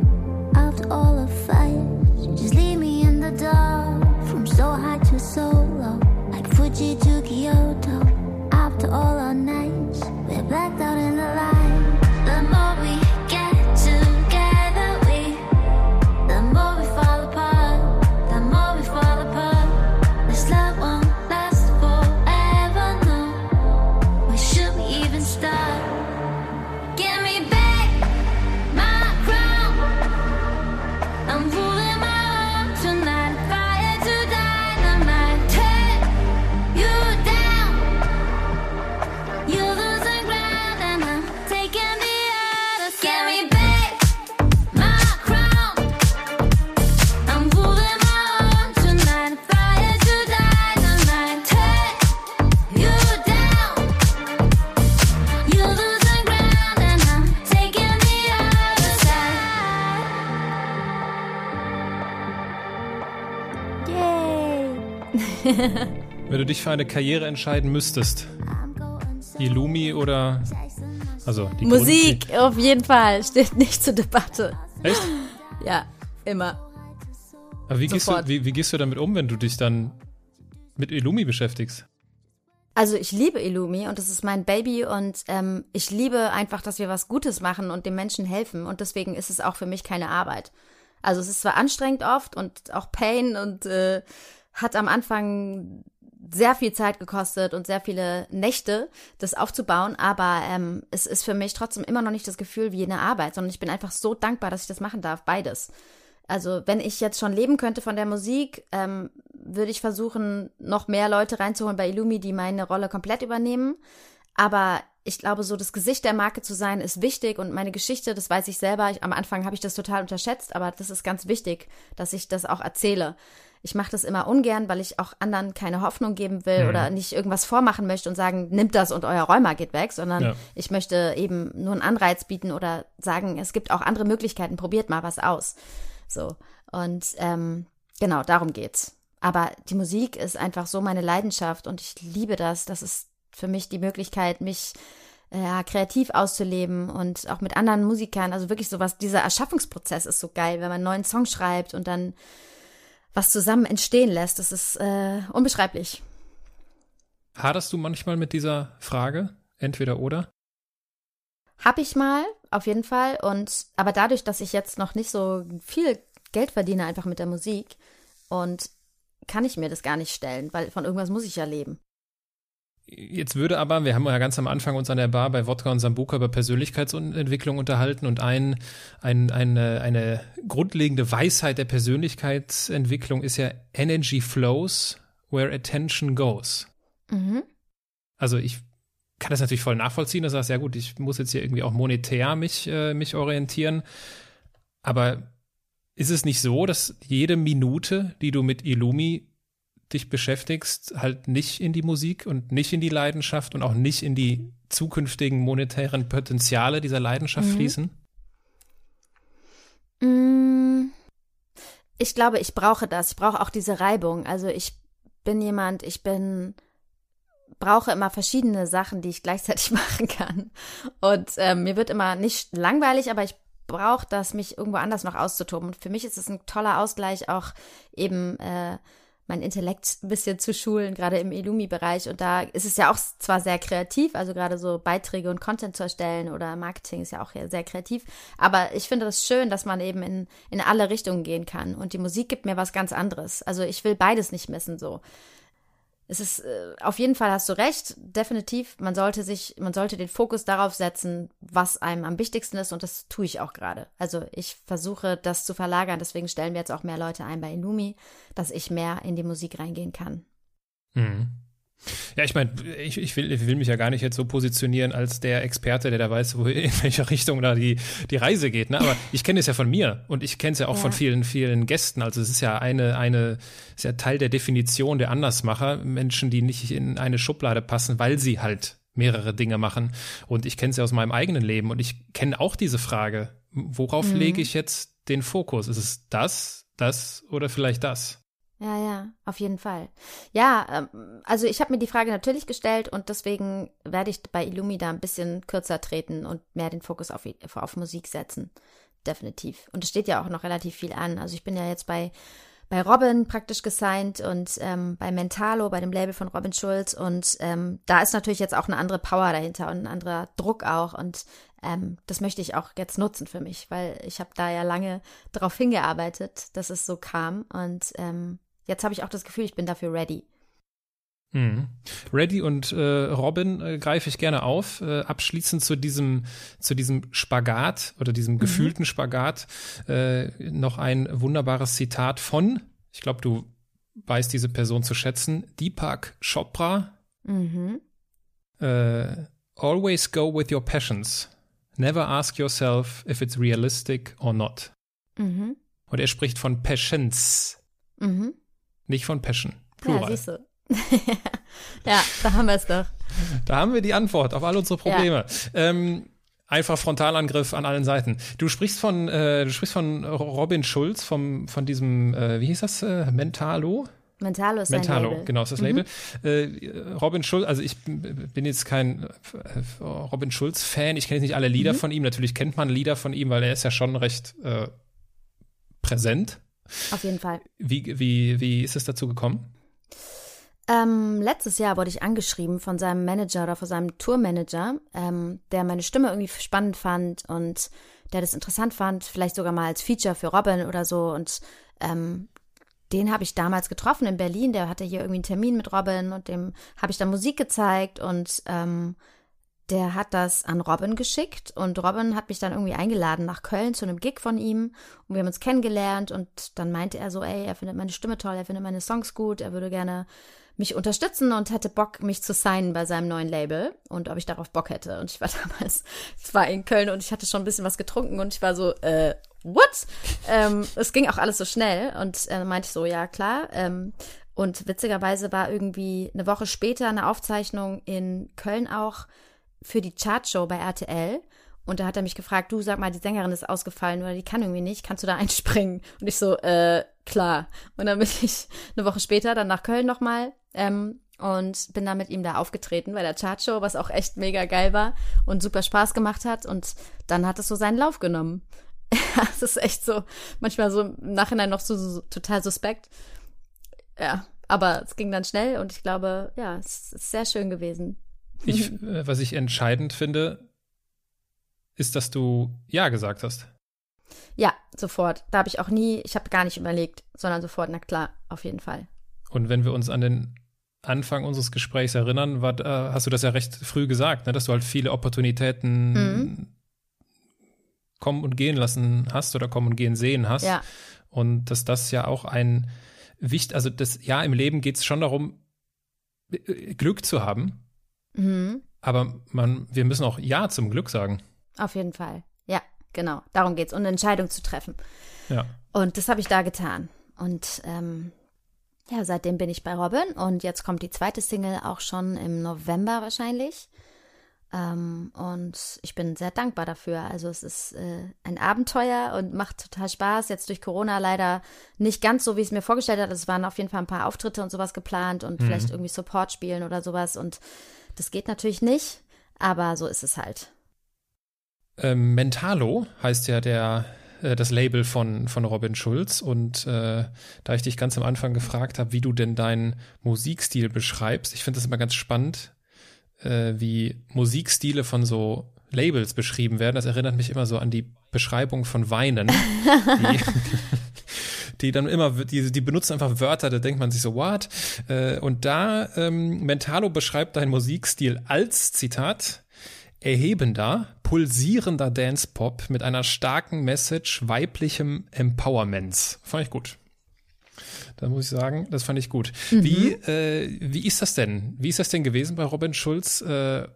After all the fights, just leave me in the dark. From so high to so low, like Fuji *laughs* Wenn du dich für eine Karriere entscheiden müsstest, Illumi oder also die Musik Grund, auf jeden Fall steht nicht zur Debatte. Echt? Ja, immer. Aber wie gehst, du, wie, wie gehst du damit um, wenn du dich dann mit Illumi beschäftigst? Also ich liebe Illumi und das ist mein Baby und ähm, ich liebe einfach, dass wir was Gutes machen und den Menschen helfen und deswegen ist es auch für mich keine Arbeit. Also es ist zwar anstrengend oft und auch Pain und äh, hat am Anfang sehr viel Zeit gekostet und sehr viele Nächte, das aufzubauen. Aber ähm, es ist für mich trotzdem immer noch nicht das Gefühl wie eine Arbeit, sondern ich bin einfach so dankbar, dass ich das machen darf, beides. Also wenn ich jetzt schon leben könnte von der Musik, ähm, würde ich versuchen, noch mehr Leute reinzuholen bei Illumi, die meine Rolle komplett übernehmen. Aber ich glaube, so das Gesicht der Marke zu sein, ist wichtig und meine Geschichte, das weiß ich selber. Ich, am Anfang habe ich das total unterschätzt, aber das ist ganz wichtig, dass ich das auch erzähle ich mache das immer ungern, weil ich auch anderen keine Hoffnung geben will mhm. oder nicht irgendwas vormachen möchte und sagen, nimmt das und euer Rheuma geht weg, sondern ja. ich möchte eben nur einen Anreiz bieten oder sagen, es gibt auch andere Möglichkeiten, probiert mal was aus. So. Und ähm, genau, darum geht's. Aber die Musik ist einfach so meine Leidenschaft und ich liebe das. Das ist für mich die Möglichkeit, mich äh, ja, kreativ auszuleben und auch mit anderen Musikern. Also wirklich sowas, dieser Erschaffungsprozess ist so geil, wenn man einen neuen Song schreibt und dann was zusammen entstehen lässt. Das ist äh, unbeschreiblich. Haderst du manchmal mit dieser Frage, entweder oder? Hab ich mal, auf jeden Fall. Und aber dadurch, dass ich jetzt noch nicht so viel Geld verdiene, einfach mit der Musik, und kann ich mir das gar nicht stellen, weil von irgendwas muss ich ja leben. Jetzt würde aber, wir haben ja ganz am Anfang uns an der Bar bei Wodka und Sambuka über Persönlichkeitsentwicklung unterhalten und ein, ein, eine, eine grundlegende Weisheit der Persönlichkeitsentwicklung ist ja Energy flows where attention goes. Mhm. Also ich kann das natürlich voll nachvollziehen, dass du sagst, ja gut, ich muss jetzt hier irgendwie auch monetär mich, äh, mich orientieren. Aber ist es nicht so, dass jede Minute, die du mit Illumi dich beschäftigst, halt nicht in die Musik und nicht in die Leidenschaft und auch nicht in die zukünftigen monetären Potenziale dieser Leidenschaft Mhm. fließen? Mm, Ich glaube, ich brauche das. Ich brauche auch diese Reibung. Also ich bin jemand, ich bin brauche immer verschiedene Sachen, die ich gleichzeitig *laughs* machen kann. Und ähm, mir wird immer nicht langweilig, aber ich brauche das, mich irgendwo anders noch auszutoben. Und für mich ist es ein toller Ausgleich, auch eben äh, mein Intellekt ein bisschen zu schulen, gerade im Illumi-Bereich. Und da ist es ja auch zwar sehr kreativ, also gerade so Beiträge und Content zu erstellen oder Marketing ist ja auch sehr kreativ. Aber ich finde das schön, dass man eben in, in alle Richtungen gehen kann. Und die Musik gibt mir was ganz anderes. Also ich will beides nicht missen, so. Es ist, äh, auf jeden Fall hast du recht, definitiv. Man sollte sich, man sollte den Fokus darauf setzen, was einem am wichtigsten ist und das tue ich auch gerade. Also ich versuche das zu verlagern, deswegen stellen wir jetzt auch mehr Leute ein bei Inumi, dass ich mehr in die Musik reingehen kann. Mhm. Ja, ich meine, ich, ich, will, ich will mich ja gar nicht jetzt so positionieren als der Experte, der da weiß, wo *laughs* in welcher Richtung da die, die Reise geht. Ne? Aber ich kenne es ja von mir und ich kenne es ja auch Ja. von vielen, vielen Gästen. Also es ist ja eine, eine, ist ja Teil der Definition der Andersmacher, Menschen, die nicht in eine Schublade passen, weil sie halt mehrere Dinge machen. Und ich kenne es ja aus meinem eigenen Leben und ich kenne auch diese Frage. Worauf Mhm. lege ich jetzt den Fokus? Ist es das, das oder vielleicht das? Ja, ja, auf jeden Fall. Ja, ähm, also ich habe mir die Frage natürlich gestellt und deswegen werde ich bei Illumi da ein bisschen kürzer treten und mehr den Fokus auf, auf Musik setzen. Definitiv. Und es steht ja auch noch relativ viel an. Also ich bin ja jetzt bei, bei Robin praktisch gesigned und ähm, bei Mentalo, bei dem Label von Robin Schulz. Und ähm, da ist natürlich jetzt auch eine andere Power dahinter und ein anderer Druck auch. Und ähm, das möchte ich auch jetzt nutzen für mich, weil ich habe da ja lange darauf hingearbeitet, dass es so kam. Und ähm, jetzt habe ich auch das Gefühl, ich bin dafür ready. Mhm. Reddy und äh, Robin äh, greife ich gerne auf. Äh, abschließend zu diesem, zu diesem Spagat oder diesem gefühlten Spagat äh, noch ein wunderbares Zitat von, ich glaube, du weißt diese Person zu schätzen, Deepak Chopra. Mhm. Äh, always go with your passions. Never ask yourself if it's realistic or not. Mhm. Und er spricht von Passions, Mhm. Nicht von Passion. Ja, Plural. siehst du. *laughs* ja, da haben wir es doch. Da haben wir die Antwort auf all unsere Probleme. Ähm, einfach Frontalangriff an allen Seiten. Du sprichst von, äh, du sprichst von Robin Schulz, vom, von diesem, äh, wie hieß das, äh, Mentalo? Mentalo ist Mentalo, Label. genau, ist das Label. Äh, Robin Schulz, also ich bin jetzt kein äh, Robin Schulz-Fan, ich kenne jetzt nicht alle Lieder von ihm, natürlich kennt man Lieder von ihm, weil er ist ja schon recht äh, präsent. Auf jeden Fall. Wie, wie, wie ist es dazu gekommen? Ähm, letztes Jahr wurde ich angeschrieben von seinem Manager oder von seinem Tourmanager, ähm, der meine Stimme irgendwie spannend fand und der das interessant fand, vielleicht sogar mal als Feature für Robin oder so. Und ähm, den habe ich damals getroffen in Berlin. Der hatte hier irgendwie einen Termin mit Robin und dem habe ich dann Musik gezeigt und ähm, der hat das an Robin geschickt und Robin hat mich dann irgendwie eingeladen nach Köln zu einem Gig von ihm und wir haben uns kennengelernt und dann meinte er so, ey, er findet meine Stimme toll, er findet meine Songs gut, er würde gerne mich unterstützen und hätte Bock, mich zu signen bei seinem neuen Label und ob ich darauf Bock hätte. Und ich war *laughs* damals, ich war in Köln und ich hatte schon ein bisschen was getrunken und ich war so, äh, what? ähm, es ging auch alles so schnell und äh, meinte so, ja klar. Ähm, und witzigerweise war irgendwie eine Woche später eine Aufzeichnung in Köln auch für die Chartshow bei RTL. Und da hat er mich gefragt, du sag mal, die Sängerin ist ausgefallen oder die kann irgendwie nicht, kannst du da *laughs* einspringen? Und ich so, äh, klar. Und dann bin ich eine Woche später dann nach Köln nochmal ähm, und bin dann mit ihm da aufgetreten bei der Chartshow, was auch echt mega geil war und super Spaß gemacht hat. Und dann hat es so seinen Lauf genommen. *laughs* Es ist echt so, manchmal so im Nachhinein noch so, so total suspekt. Ja, aber es ging dann schnell und ich glaube, ja, es ist sehr schön gewesen. Ich, äh, was ich entscheidend finde, ist, dass du Ja gesagt hast. Ja, sofort. Da habe ich auch nie, ich habe gar nicht überlegt, sondern sofort, na klar, auf jeden Fall. Und wenn wir uns an den Anfang unseres Gesprächs erinnern, war, äh, hast du das ja recht früh gesagt, ne, dass du halt viele Opportunitäten mhm. kommen und gehen lassen hast oder kommen und gehen sehen hast. Ja. Und dass das ja auch ein wichtig, also das ja im Leben geht es schon darum, äh, Glück zu haben. Mhm. Aber man, wir müssen auch Ja zum Glück sagen. Auf jeden Fall. Ja, genau. Darum geht es, um eine Entscheidung zu treffen. Ja. Und das habe ich da getan. Und ähm, ja, seitdem bin ich bei Robin und jetzt kommt die zweite Single auch schon im November wahrscheinlich. Ähm, und ich bin sehr dankbar dafür. Also es ist äh, ein Abenteuer und macht total Spaß. Jetzt durch Corona leider nicht ganz so, wie ich es mir vorgestellt habe. Es waren auf jeden Fall ein paar Auftritte und sowas geplant und mhm. vielleicht irgendwie Support spielen oder sowas. Und das geht natürlich nicht, aber so ist es halt. Ähm, Mentalo heißt ja der äh, das Label von, von Robin Schulz. Und äh, da ich dich ganz am Anfang gefragt habe, wie du denn deinen Musikstil beschreibst, ich finde das immer ganz spannend, äh, wie Musikstile von so Labels beschrieben werden. Das erinnert mich immer so an die Beschreibung von Weinen. *laughs* die, dann immer, die, die benutzen einfach Wörter, da denkt man sich so, what? Äh, und da, ähm, Mentalo beschreibt deinen Musikstil als, Zitat, erhebender, pulsierender Dance-Pop mit einer starken Message weiblichem Empowerments. Fand ich gut. Da muss ich sagen, das fand ich gut. Mhm. Wie, äh, wie ist das denn? Wie ist das denn gewesen bei Robin Schulz, äh,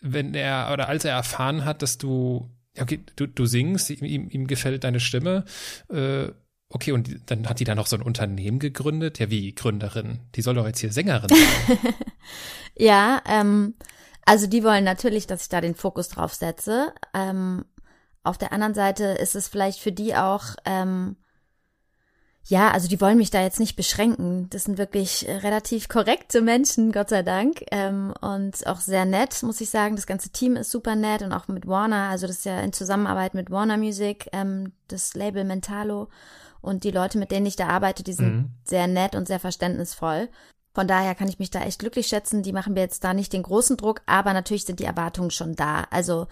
wenn er oder als er erfahren hat, dass du, okay, du, du singst, ihm, ihm gefällt deine Stimme, äh, okay, und dann hat die da noch so ein Unternehmen gegründet? Ja, wie Gründerin? Die soll doch jetzt hier Sängerin sein. *laughs* ja, ähm, also die wollen natürlich, dass ich da den Fokus drauf setze. Ähm, auf der anderen Seite ist es vielleicht für die auch, ähm, ja, also die wollen mich da jetzt nicht beschränken. Das sind wirklich relativ korrekte Menschen, Gott sei Dank. Ähm, und auch sehr nett, muss ich sagen. Das ganze Team ist super nett und auch mit Warner, also das ist ja in Zusammenarbeit mit Warner Music, ähm, das Label Mentalo. Und die Leute, mit denen ich da arbeite, die sind mhm. sehr nett und sehr verständnisvoll. Von daher kann ich mich da echt glücklich schätzen. Die machen mir jetzt da nicht den großen Druck, aber natürlich sind die Erwartungen schon da. Also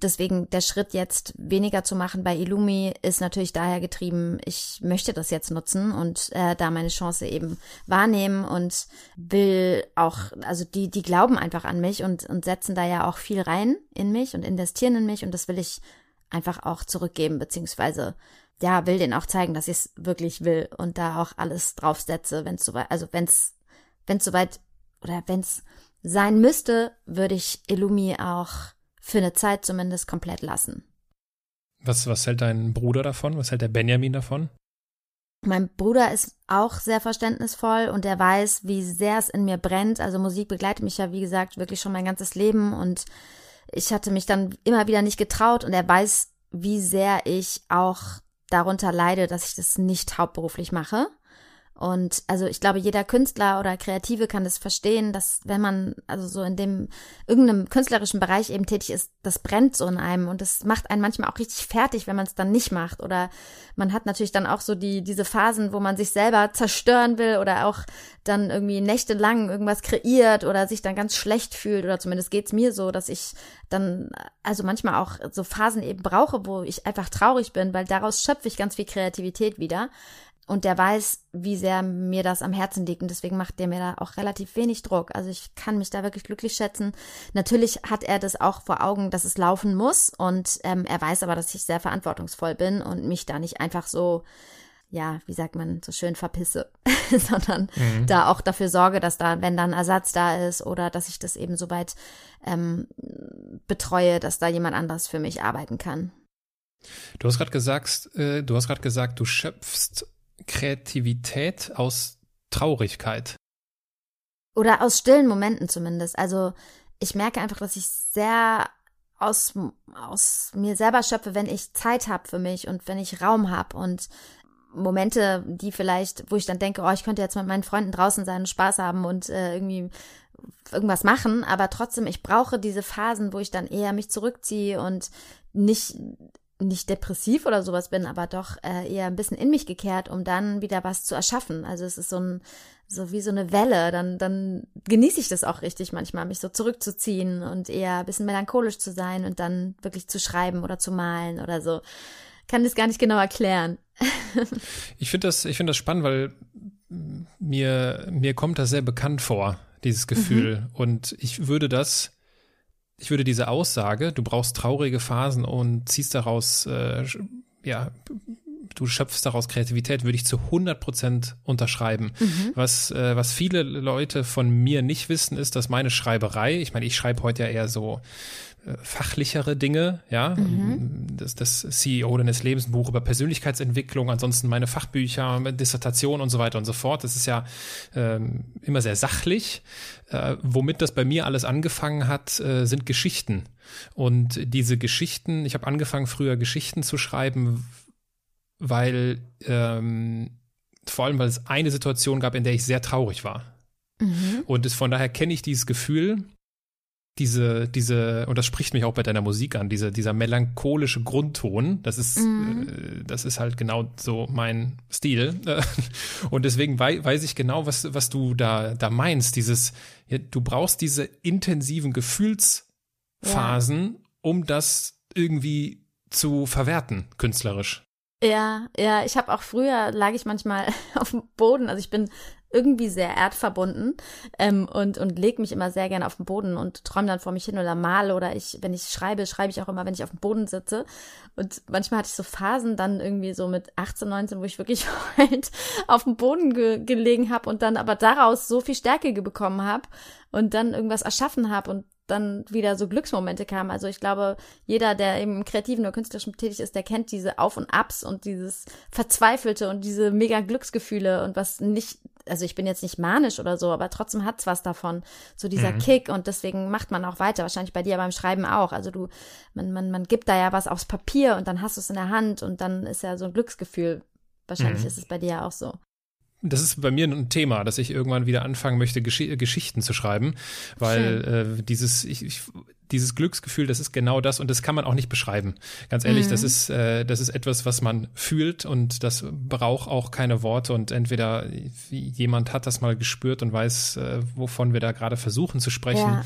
deswegen der Schritt jetzt weniger zu machen bei Illumi ist natürlich daher getrieben, ich möchte das jetzt nutzen und äh, da meine Chance eben wahrnehmen und will auch, also die, die glauben einfach an mich und, und setzen da ja auch viel rein in mich und investieren in mich und das will ich einfach auch zurückgeben, beziehungsweise ja, will denen auch zeigen, dass ich es wirklich will und da auch alles draufsetze, wenn es soweit, also wenn es wenn es soweit oder wenn es sein müsste, würde ich Illumi auch für eine Zeit zumindest komplett lassen. Was, was hält dein Bruder davon? Was hält der Benjamin davon? Mein Bruder ist auch sehr verständnisvoll und er weiß, wie sehr es in mir brennt. Also Musik begleitet mich ja, wie gesagt, wirklich schon mein ganzes Leben und ich hatte mich dann immer wieder nicht getraut und er weiß, wie sehr ich auch darunter leide, dass ich das nicht hauptberuflich mache. Und also ich glaube, jeder Künstler oder Kreative kann das verstehen, dass wenn man also so in dem irgendeinem künstlerischen Bereich eben tätig ist, das brennt so in einem und das macht einen manchmal auch richtig fertig, wenn man es dann nicht macht. Oder man hat natürlich dann auch so die diese Phasen, wo man sich selber zerstören will oder auch dann irgendwie nächtelang irgendwas kreiert oder sich dann ganz schlecht fühlt oder zumindest geht's mir so, dass ich dann also manchmal auch so Phasen eben brauche, wo ich einfach traurig bin, weil daraus schöpfe ich ganz viel Kreativität wieder. Und der weiß, wie sehr mir das am Herzen liegt. Und deswegen macht der mir da auch relativ wenig Druck. Also ich kann mich da wirklich glücklich schätzen. Natürlich hat er das auch vor Augen, dass es laufen muss. Und ähm, er weiß aber, dass ich sehr verantwortungsvoll bin und mich da nicht einfach so, ja, wie sagt man, so schön verpisse, *laughs* sondern mhm. da auch dafür sorge, dass da, wenn dann Ersatz da ist oder dass ich das eben soweit ähm, betreue, dass da jemand anderes für mich arbeiten kann. Du hast gerade gesagt, äh, du hast gerade gesagt, du schöpfst Kreativität aus Traurigkeit. Oder aus stillen Momenten zumindest. Also ich merke einfach, dass ich sehr aus, aus mir selber schöpfe, wenn ich Zeit habe für mich und wenn ich Raum habe und Momente, die vielleicht, wo ich dann denke, oh, ich könnte jetzt mit meinen Freunden draußen sein und Spaß haben und äh, irgendwie irgendwas machen, aber trotzdem, ich brauche diese Phasen, wo ich dann eher mich zurückziehe und nicht nicht depressiv oder sowas bin, aber doch äh, eher ein bisschen in mich gekehrt, um dann wieder was zu erschaffen. Also es ist so ein so wie so eine Welle, dann dann genieße ich das auch richtig manchmal, mich so zurückzuziehen und eher ein bisschen melancholisch zu sein und dann wirklich zu schreiben oder zu malen oder so. Kann das gar nicht genau erklären. *laughs* ich finde das ich finde das spannend, weil mir, mir kommt das sehr bekannt vor, dieses Gefühl. Mhm. Und ich würde das, ich würde diese Aussage, du brauchst traurige Phasen und ziehst daraus, äh, ja, du schöpfst daraus Kreativität, würde ich zu 100 Prozent unterschreiben. Mhm. Was, äh, was viele Leute von mir nicht wissen, ist, dass meine Schreiberei, ich meine, ich schreibe heute ja eher so fachlichere Dinge, ja, mhm. das, das CEO deines Lebens, Buch über Persönlichkeitsentwicklung, ansonsten meine Fachbücher, Dissertation und so weiter und so fort. Das ist ja ähm, immer sehr sachlich. Äh, womit das bei mir alles angefangen hat, äh, sind Geschichten. Und diese Geschichten, ich habe angefangen früher Geschichten zu schreiben, weil ähm, vor allem, weil es eine Situation gab, in der ich sehr traurig war. Mhm. Und es, von daher kenne ich dieses Gefühl, diese, diese, und das spricht mich auch bei deiner Musik an, diese, dieser melancholische Grundton, das ist, mhm. äh, das ist halt genau so mein Stil. *laughs* und deswegen wei weiß ich genau, was, was du da, da meinst. Dieses, ja, du brauchst diese intensiven Gefühlsphasen, ja. um das irgendwie zu verwerten, künstlerisch. Ja, ja, ich habe auch früher lag ich manchmal *laughs* auf dem Boden, also ich bin irgendwie sehr erdverbunden ähm, und und leg mich immer sehr gerne auf den Boden und träume dann vor mich hin oder male oder ich wenn ich schreibe schreibe ich auch immer wenn ich auf dem Boden sitze. Und manchmal hatte ich so Phasen dann irgendwie so mit 18 19 wo ich wirklich *laughs* halt auf dem Boden ge gelegen habe und dann aber daraus so viel Stärke bekommen habe und dann irgendwas erschaffen habe und dann wieder so Glücksmomente kamen. Also ich glaube, jeder, der eben im kreativen oder künstlerischen tätig ist, der kennt diese Auf und Abs und dieses Verzweifelte und diese mega Glücksgefühle und was nicht, also ich bin jetzt nicht manisch oder so, aber trotzdem hat's was davon, so dieser mhm. Kick und deswegen macht man auch weiter. Wahrscheinlich bei dir beim Schreiben auch. Also du, man, man, man gibt da ja was aufs Papier und dann hast du es in der Hand und dann ist ja so ein Glücksgefühl. Wahrscheinlich mhm. ist es bei dir ja auch so. Das ist bei mir ein Thema, dass ich irgendwann wieder anfangen möchte, Gesch Geschichten zu schreiben, weil äh, dieses ich, ich, dieses Glücksgefühl, das ist genau das und das kann man auch nicht beschreiben. Ganz ehrlich, mhm. das ist äh, das ist etwas, was man fühlt und das braucht auch keine Worte und entweder jemand hat das mal gespürt und weiß, äh, wovon wir da gerade versuchen zu sprechen.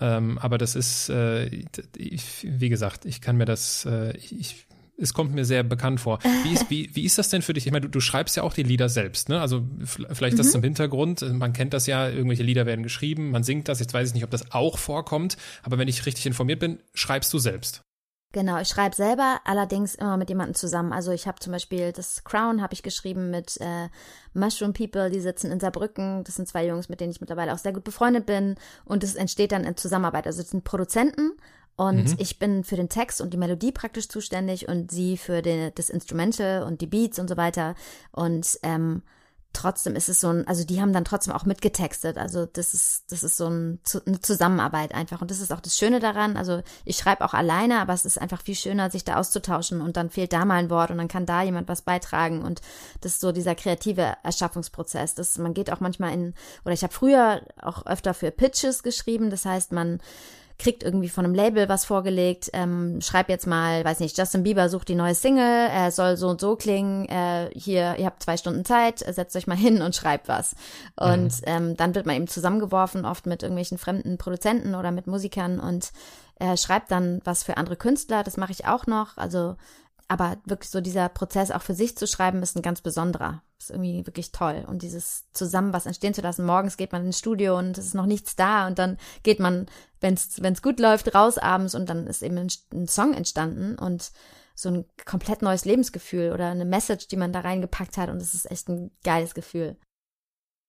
Ja. Ähm, aber das ist, äh, ich, wie gesagt, ich kann mir das, äh, ich es kommt mir sehr bekannt vor. Wie ist, wie, wie ist das denn für dich? Ich meine, du, du schreibst ja auch die Lieder selbst, ne? Also vielleicht das mhm. zum Hintergrund. Man kennt das ja, irgendwelche Lieder werden geschrieben, man singt das. Jetzt weiß ich nicht, ob das auch vorkommt, aber wenn ich richtig informiert bin, schreibst du selbst. Genau, ich schreibe selber, allerdings immer mit jemandem zusammen. Also ich habe zum Beispiel das Crown habe ich geschrieben mit äh, Mushroom People, die sitzen in Saarbrücken. Das sind zwei Jungs, mit denen ich mittlerweile auch sehr gut befreundet bin. Und es entsteht dann in Zusammenarbeit. Also es sind Produzenten und mhm. ich bin für den Text und die Melodie praktisch zuständig und sie für den, das Instrumental und die Beats und so weiter. Und ähm, trotzdem ist es so ein, also die haben dann trotzdem auch mitgetextet. Also das ist, das ist so ein, eine Zusammenarbeit einfach. Und das ist auch das Schöne daran. Also ich schreibe auch alleine, aber es ist einfach viel schöner, sich da auszutauschen und dann fehlt da mal ein Wort und dann kann da jemand was beitragen. Und das ist so dieser kreative Erschaffungsprozess. Das, man geht auch manchmal in, oder ich habe früher auch öfter für Pitches geschrieben. Das heißt, man kriegt irgendwie von einem Label was vorgelegt, ähm, schreib jetzt mal, weiß nicht, Justin Bieber sucht die neue Single, er soll so und so klingen, äh, hier, ihr habt zwei Stunden Zeit, setzt euch mal hin und schreibt was. Und mhm. ähm, dann wird man eben zusammengeworfen, oft mit irgendwelchen fremden Produzenten oder mit Musikern und er schreibt dann was für andere Künstler, das mache ich auch noch, also aber wirklich so dieser Prozess auch für sich zu schreiben, ist ein ganz besonderer. Ist irgendwie wirklich toll. Und dieses zusammen was entstehen zu lassen. Morgens geht man ins Studio und es ist noch nichts da und dann geht man, wenn es gut läuft, raus abends und dann ist eben ein, ein Song entstanden und so ein komplett neues Lebensgefühl oder eine Message, die man da reingepackt hat und es ist echt ein geiles Gefühl.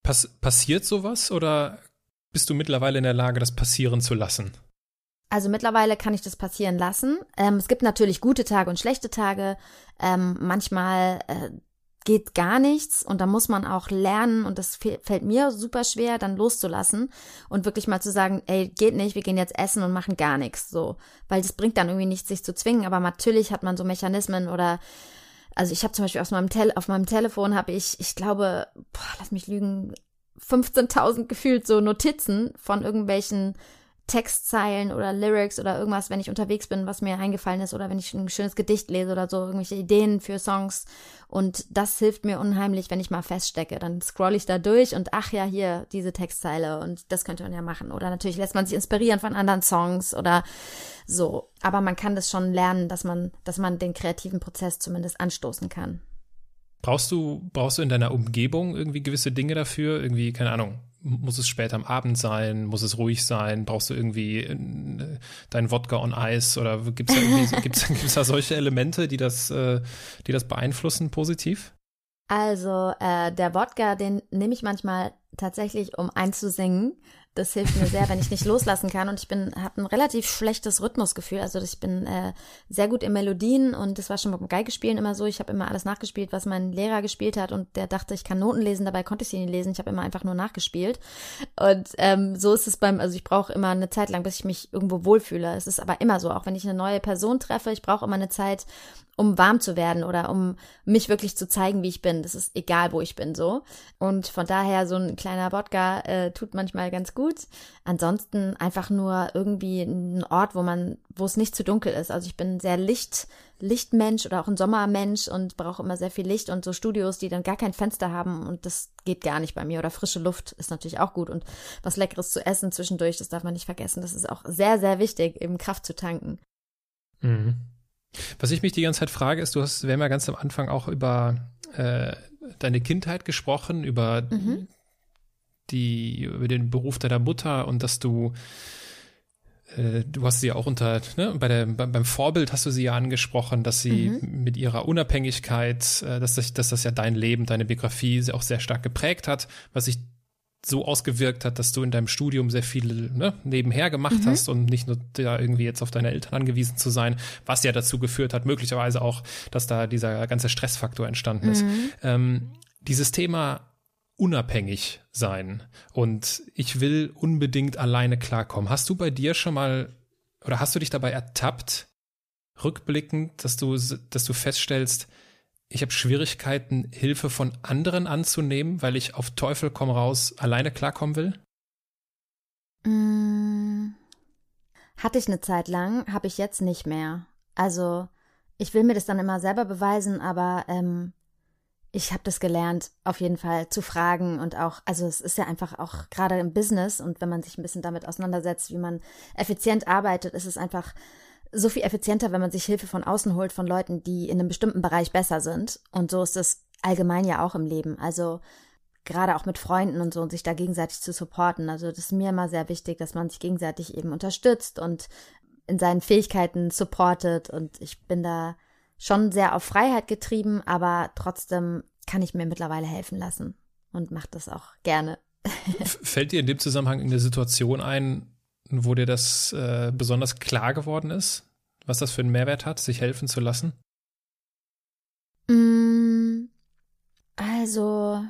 Pass passiert sowas oder bist du mittlerweile in der Lage, das passieren zu lassen? Also mittlerweile kann ich das passieren lassen. Ähm, es gibt natürlich gute Tage und schlechte Tage. Ähm, manchmal äh, geht gar nichts und da muss man auch lernen und das fällt mir super schwer, dann loszulassen und wirklich mal zu sagen, ey, geht nicht, wir gehen jetzt essen und machen gar nichts, so, weil das bringt dann irgendwie nichts, sich zu zwingen, aber natürlich hat man so Mechanismen oder also ich habe zum Beispiel auf meinem, Tel auf meinem Telefon habe ich, ich glaube, boah, lass mich lügen, 15.000 gefühlt so Notizen von irgendwelchen Textzeilen oder Lyrics oder irgendwas, wenn ich unterwegs bin, was mir eingefallen ist oder wenn ich ein schönes Gedicht lese oder so, irgendwelche Ideen für Songs. Und das hilft mir unheimlich, wenn ich mal feststecke. Dann scroll ich da durch und ach ja, hier diese Textzeile und das könnte man ja machen. Oder natürlich lässt man sich inspirieren von anderen Songs oder so. Aber man kann das schon lernen, dass man, dass man den kreativen Prozess zumindest anstoßen kann. Brauchst du, brauchst du in deiner Umgebung irgendwie gewisse Dinge dafür? Irgendwie, keine Ahnung, muss es später am Abend sein? Muss es ruhig sein? Brauchst du irgendwie äh, dein Wodka on Eis? Oder gibt es da, *laughs* gibt's, gibt's da solche Elemente, die das, äh, die das beeinflussen positiv? Also äh, der Wodka, den nehme ich manchmal tatsächlich, um einzusingen. Das hilft mir sehr, wenn ich nicht loslassen kann. Und ich bin, habe ein relativ schlechtes Rhythmusgefühl. Also ich bin äh, sehr gut in Melodien und das war schon beim Geigespielen immer so. Ich habe immer alles nachgespielt, was mein Lehrer gespielt hat und der dachte, ich kann Noten lesen. Dabei konnte ich sie nicht lesen. Ich habe immer einfach nur nachgespielt. Und ähm, so ist es beim, also ich brauche immer eine Zeit lang, bis ich mich irgendwo wohlfühle. Es ist aber immer so, auch wenn ich eine neue Person treffe, ich brauche immer eine Zeit, um warm zu werden oder um mich wirklich zu zeigen, wie ich bin. Das ist egal, wo ich bin so. Und von daher so ein kleiner Wodka äh, tut manchmal ganz gut. Ansonsten einfach nur irgendwie ein Ort, wo man, wo es nicht zu dunkel ist. Also ich bin sehr Licht, Lichtmensch oder auch ein Sommermensch und brauche immer sehr viel Licht und so Studios, die dann gar kein Fenster haben und das geht gar nicht bei mir. Oder frische Luft ist natürlich auch gut und was Leckeres zu essen zwischendurch, das darf man nicht vergessen. Das ist auch sehr, sehr wichtig, eben Kraft zu tanken. Mhm. Was ich mich die ganze Zeit frage, ist, du hast, wir haben ja ganz am Anfang auch über äh, deine Kindheit gesprochen, über mhm. Die, über den Beruf deiner Mutter und dass du äh, Du hast sie ja auch unter, ne, bei der, beim Vorbild hast du sie ja angesprochen, dass sie mhm. mit ihrer Unabhängigkeit, äh, dass, das, dass das ja dein Leben, deine Biografie auch sehr stark geprägt hat, was ich so ausgewirkt hat, dass du in deinem Studium sehr viel ne, nebenher gemacht mhm. hast und nicht nur da irgendwie jetzt auf deine Eltern angewiesen zu sein, was ja dazu geführt hat, möglicherweise auch, dass da dieser ganze Stressfaktor entstanden ist. Mhm. Ähm, dieses Thema unabhängig sein und ich will unbedingt alleine klarkommen. Hast du bei dir schon mal oder hast du dich dabei ertappt, rückblickend, dass du, dass du feststellst, ich habe Schwierigkeiten, Hilfe von anderen anzunehmen, weil ich auf Teufel komm raus alleine klarkommen will? Mm, hatte ich eine Zeit lang, habe ich jetzt nicht mehr. Also ich will mir das dann immer selber beweisen, aber ähm, ich habe das gelernt, auf jeden Fall zu fragen und auch, also es ist ja einfach auch gerade im Business und wenn man sich ein bisschen damit auseinandersetzt, wie man effizient arbeitet, ist es einfach so viel effizienter, wenn man sich Hilfe von außen holt, von Leuten, die in einem bestimmten Bereich besser sind. Und so ist es allgemein ja auch im Leben. Also gerade auch mit Freunden und so und sich da gegenseitig zu supporten. Also das ist mir immer sehr wichtig, dass man sich gegenseitig eben unterstützt und in seinen Fähigkeiten supportet. Und ich bin da schon sehr auf Freiheit getrieben, aber trotzdem kann ich mir mittlerweile helfen lassen und mache das auch gerne. Fällt dir in dem Zusammenhang in der Situation ein, wo dir das äh, besonders klar geworden ist, was das für einen Mehrwert hat, sich helfen zu lassen? Mm, also,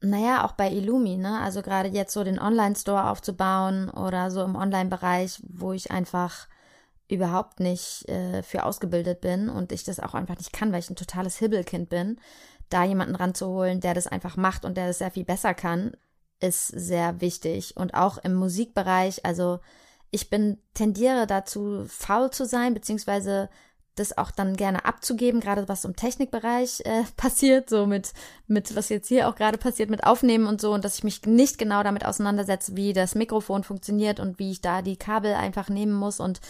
naja, auch bei Illumi, ne? Also gerade jetzt so den Online-Store aufzubauen oder so im Online-Bereich, wo ich einfach überhaupt nicht äh, für ausgebildet bin und ich das auch einfach nicht kann, weil ich ein totales Hibbelkind bin, da jemanden ranzuholen, der das einfach macht und der das sehr viel besser kann, ist sehr wichtig. Und auch im Musikbereich, also ich bin, tendiere dazu, faul zu sein, beziehungsweise das auch dann gerne abzugeben, gerade was im Technikbereich äh, *laughs* passiert, so mit, mit was jetzt hier auch gerade passiert, mit Aufnehmen und so, und dass ich mich nicht genau damit auseinandersetze, wie das Mikrofon funktioniert und wie ich da die Kabel einfach nehmen muss. Und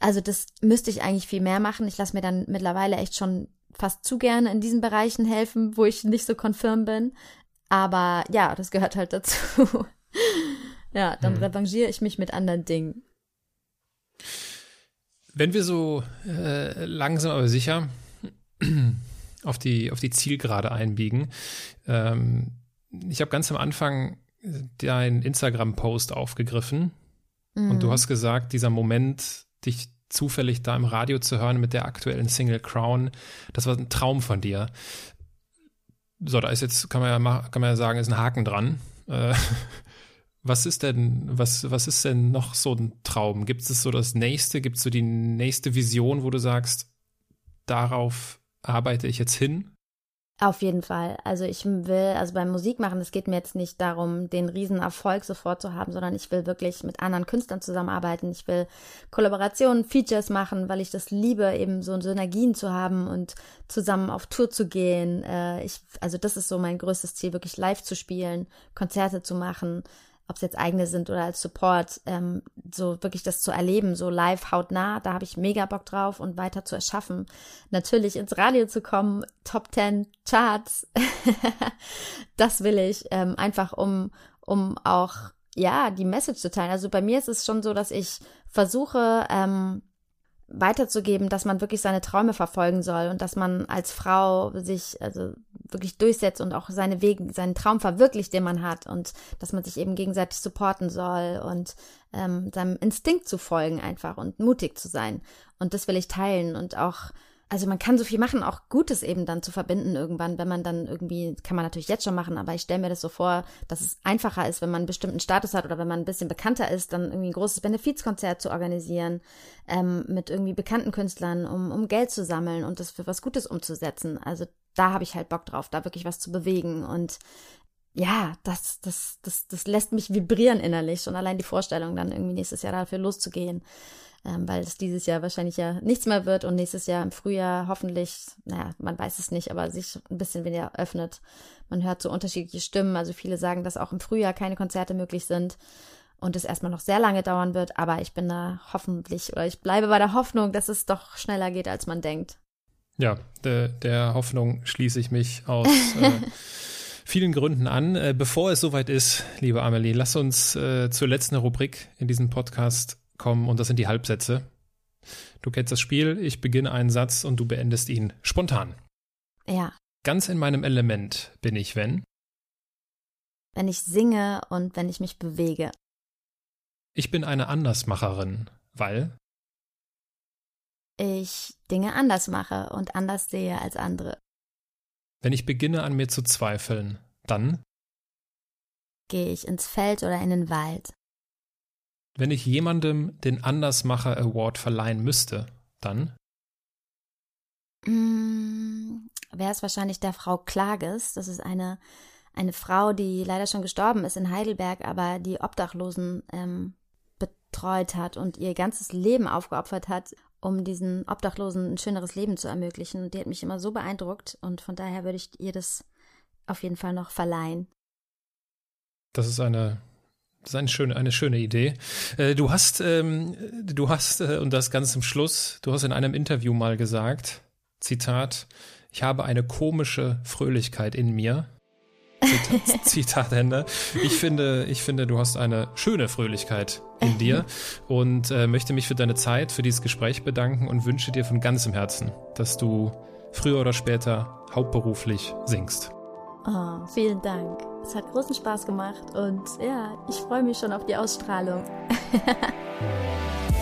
also das müsste ich eigentlich viel mehr machen. Ich lasse mir dann mittlerweile echt schon fast zu gerne in diesen Bereichen helfen, wo ich nicht so konfirm bin. Aber ja, das gehört halt dazu. *laughs* ja, dann hm. revanchiere ich mich mit anderen Dingen. Wenn wir so äh, langsam aber sicher auf die, auf die Zielgerade einbiegen, ähm, ich habe ganz am Anfang deinen Instagram-Post aufgegriffen mhm. und du mhm. hast gesagt, dieser Moment, dich zufällig da im Radio zu hören mit der aktuellen Single Crown, das war ein Traum von dir. So, da ist jetzt, kann man ja, kann man ja sagen, ist ein Haken dran. Äh, *laughs* was ist denn, was, was ist denn noch so ein Traum? Gibt es so das nächste, gibt es so die nächste Vision, wo du sagst, darauf arbeite ich jetzt hin? Auf jeden Fall. Also ich will, also beim Musikmachen, es geht mir jetzt nicht darum, den riesen Erfolg sofort zu haben, sondern ich will wirklich mit anderen Künstlern zusammenarbeiten. Ich will Kollaborationen, Features machen, weil ich das liebe, eben so Synergien zu haben und zusammen auf Tour zu gehen. Äh, ich, also das ist so mein größtes Ziel, wirklich live zu spielen, Konzerte zu machen ob es jetzt eigene sind oder als Support, ähm, so wirklich das zu erleben, so live hautnah, da habe ich mega Bock drauf und weiter zu erschaffen. Natürlich ins Radio zu kommen, Top 10 Charts, *laughs* das will ich, ähm, einfach um, um auch, ja, die Message zu teilen. Also bei mir ist es schon so, dass ich versuche, ähm, weiterzugeben, dass man wirklich seine Träume verfolgen soll und dass man als Frau sich also wirklich durchsetzt und auch seine Wege, seinen Traum verwirklicht, den man hat und dass man sich eben gegenseitig supporten soll und ähm, seinem Instinkt zu folgen einfach und mutig zu sein. Und das will ich teilen und auch also man kann so viel machen, auch Gutes eben dann zu verbinden irgendwann, wenn man dann irgendwie, kann man natürlich jetzt schon machen, aber ich stelle mir das so vor, dass es einfacher ist, wenn man einen bestimmten Status hat oder wenn man ein bisschen bekannter ist, dann irgendwie ein großes Benefizkonzert zu organisieren ähm, mit irgendwie bekannten Künstlern, um, um Geld zu sammeln und das für was Gutes umzusetzen. Also da habe ich halt Bock drauf, da wirklich was zu bewegen und ja, das, das, das, das lässt mich vibrieren innerlich, schon allein die Vorstellung, dann irgendwie nächstes Jahr dafür loszugehen ähm, weil es dieses Jahr wahrscheinlich ja nichts mehr wird und nächstes Jahr im Frühjahr hoffentlich, naja, man weiß es nicht, aber sich ein bisschen weniger öffnet. Man hört so unterschiedliche Stimmen, also viele sagen, dass auch im Frühjahr keine Konzerte möglich sind und es erstmal noch sehr lange dauern wird, aber ich bin da hoffentlich oder ich bleibe bei der Hoffnung, dass es doch schneller geht, als man denkt. Ja, der, der Hoffnung schließe ich mich aus. äh, *laughs* vielen Gründen an. Äh, bevor es soweit ist, liebe Amelie, lass uns äh, zur letzten Rubrik in diesem Podcast kommen und das sind die Halbsätze. Du kennst das Spiel, ich beginne einen Satz und du beendest ihn spontan. Ja. Ganz in meinem Element bin ich, wenn? Wenn ich singe und wenn ich mich bewege. Ich bin eine Andersmacherin, weil? Ich Dinge anders mache und anders sehe als andere. Wenn ich beginne an mir zu zweifeln, dann? Gehe ich ins Feld oder in den Wald. Wenn ich jemandem den Andersmacher Award verleihen müsste, dann? Mm, Wäre es wahrscheinlich der Frau Klages. Das ist eine, eine Frau, die leider schon gestorben ist in Heidelberg, aber die Obdachlosen ähm, betreut hat und ihr ganzes Leben aufgeopfert hat, um diesen Obdachlosen ein schöneres Leben zu ermöglichen. Und die hat mich immer so beeindruckt und von daher würde ich ihr das auf jeden Fall noch verleihen. Das ist eine das ist eine schöne, eine schöne Idee. Äh, du hast, ähm, du hast, äh, und das ganz zum Schluss, du hast in einem Interview mal gesagt, Zitat, ich habe eine komische Fröhlichkeit in mir. Zitat, *laughs* Zitat Ende. Ich finde, ich finde, du hast eine schöne Fröhlichkeit in dir *laughs* und äh, möchte mich für deine Zeit, für dieses Gespräch bedanken und wünsche dir von ganzem Herzen, dass du früher oder später hauptberuflich singst. Oh, vielen Dank. Es hat großen Spaß gemacht und ja, ich freue mich schon auf die Ausstrahlung. *laughs*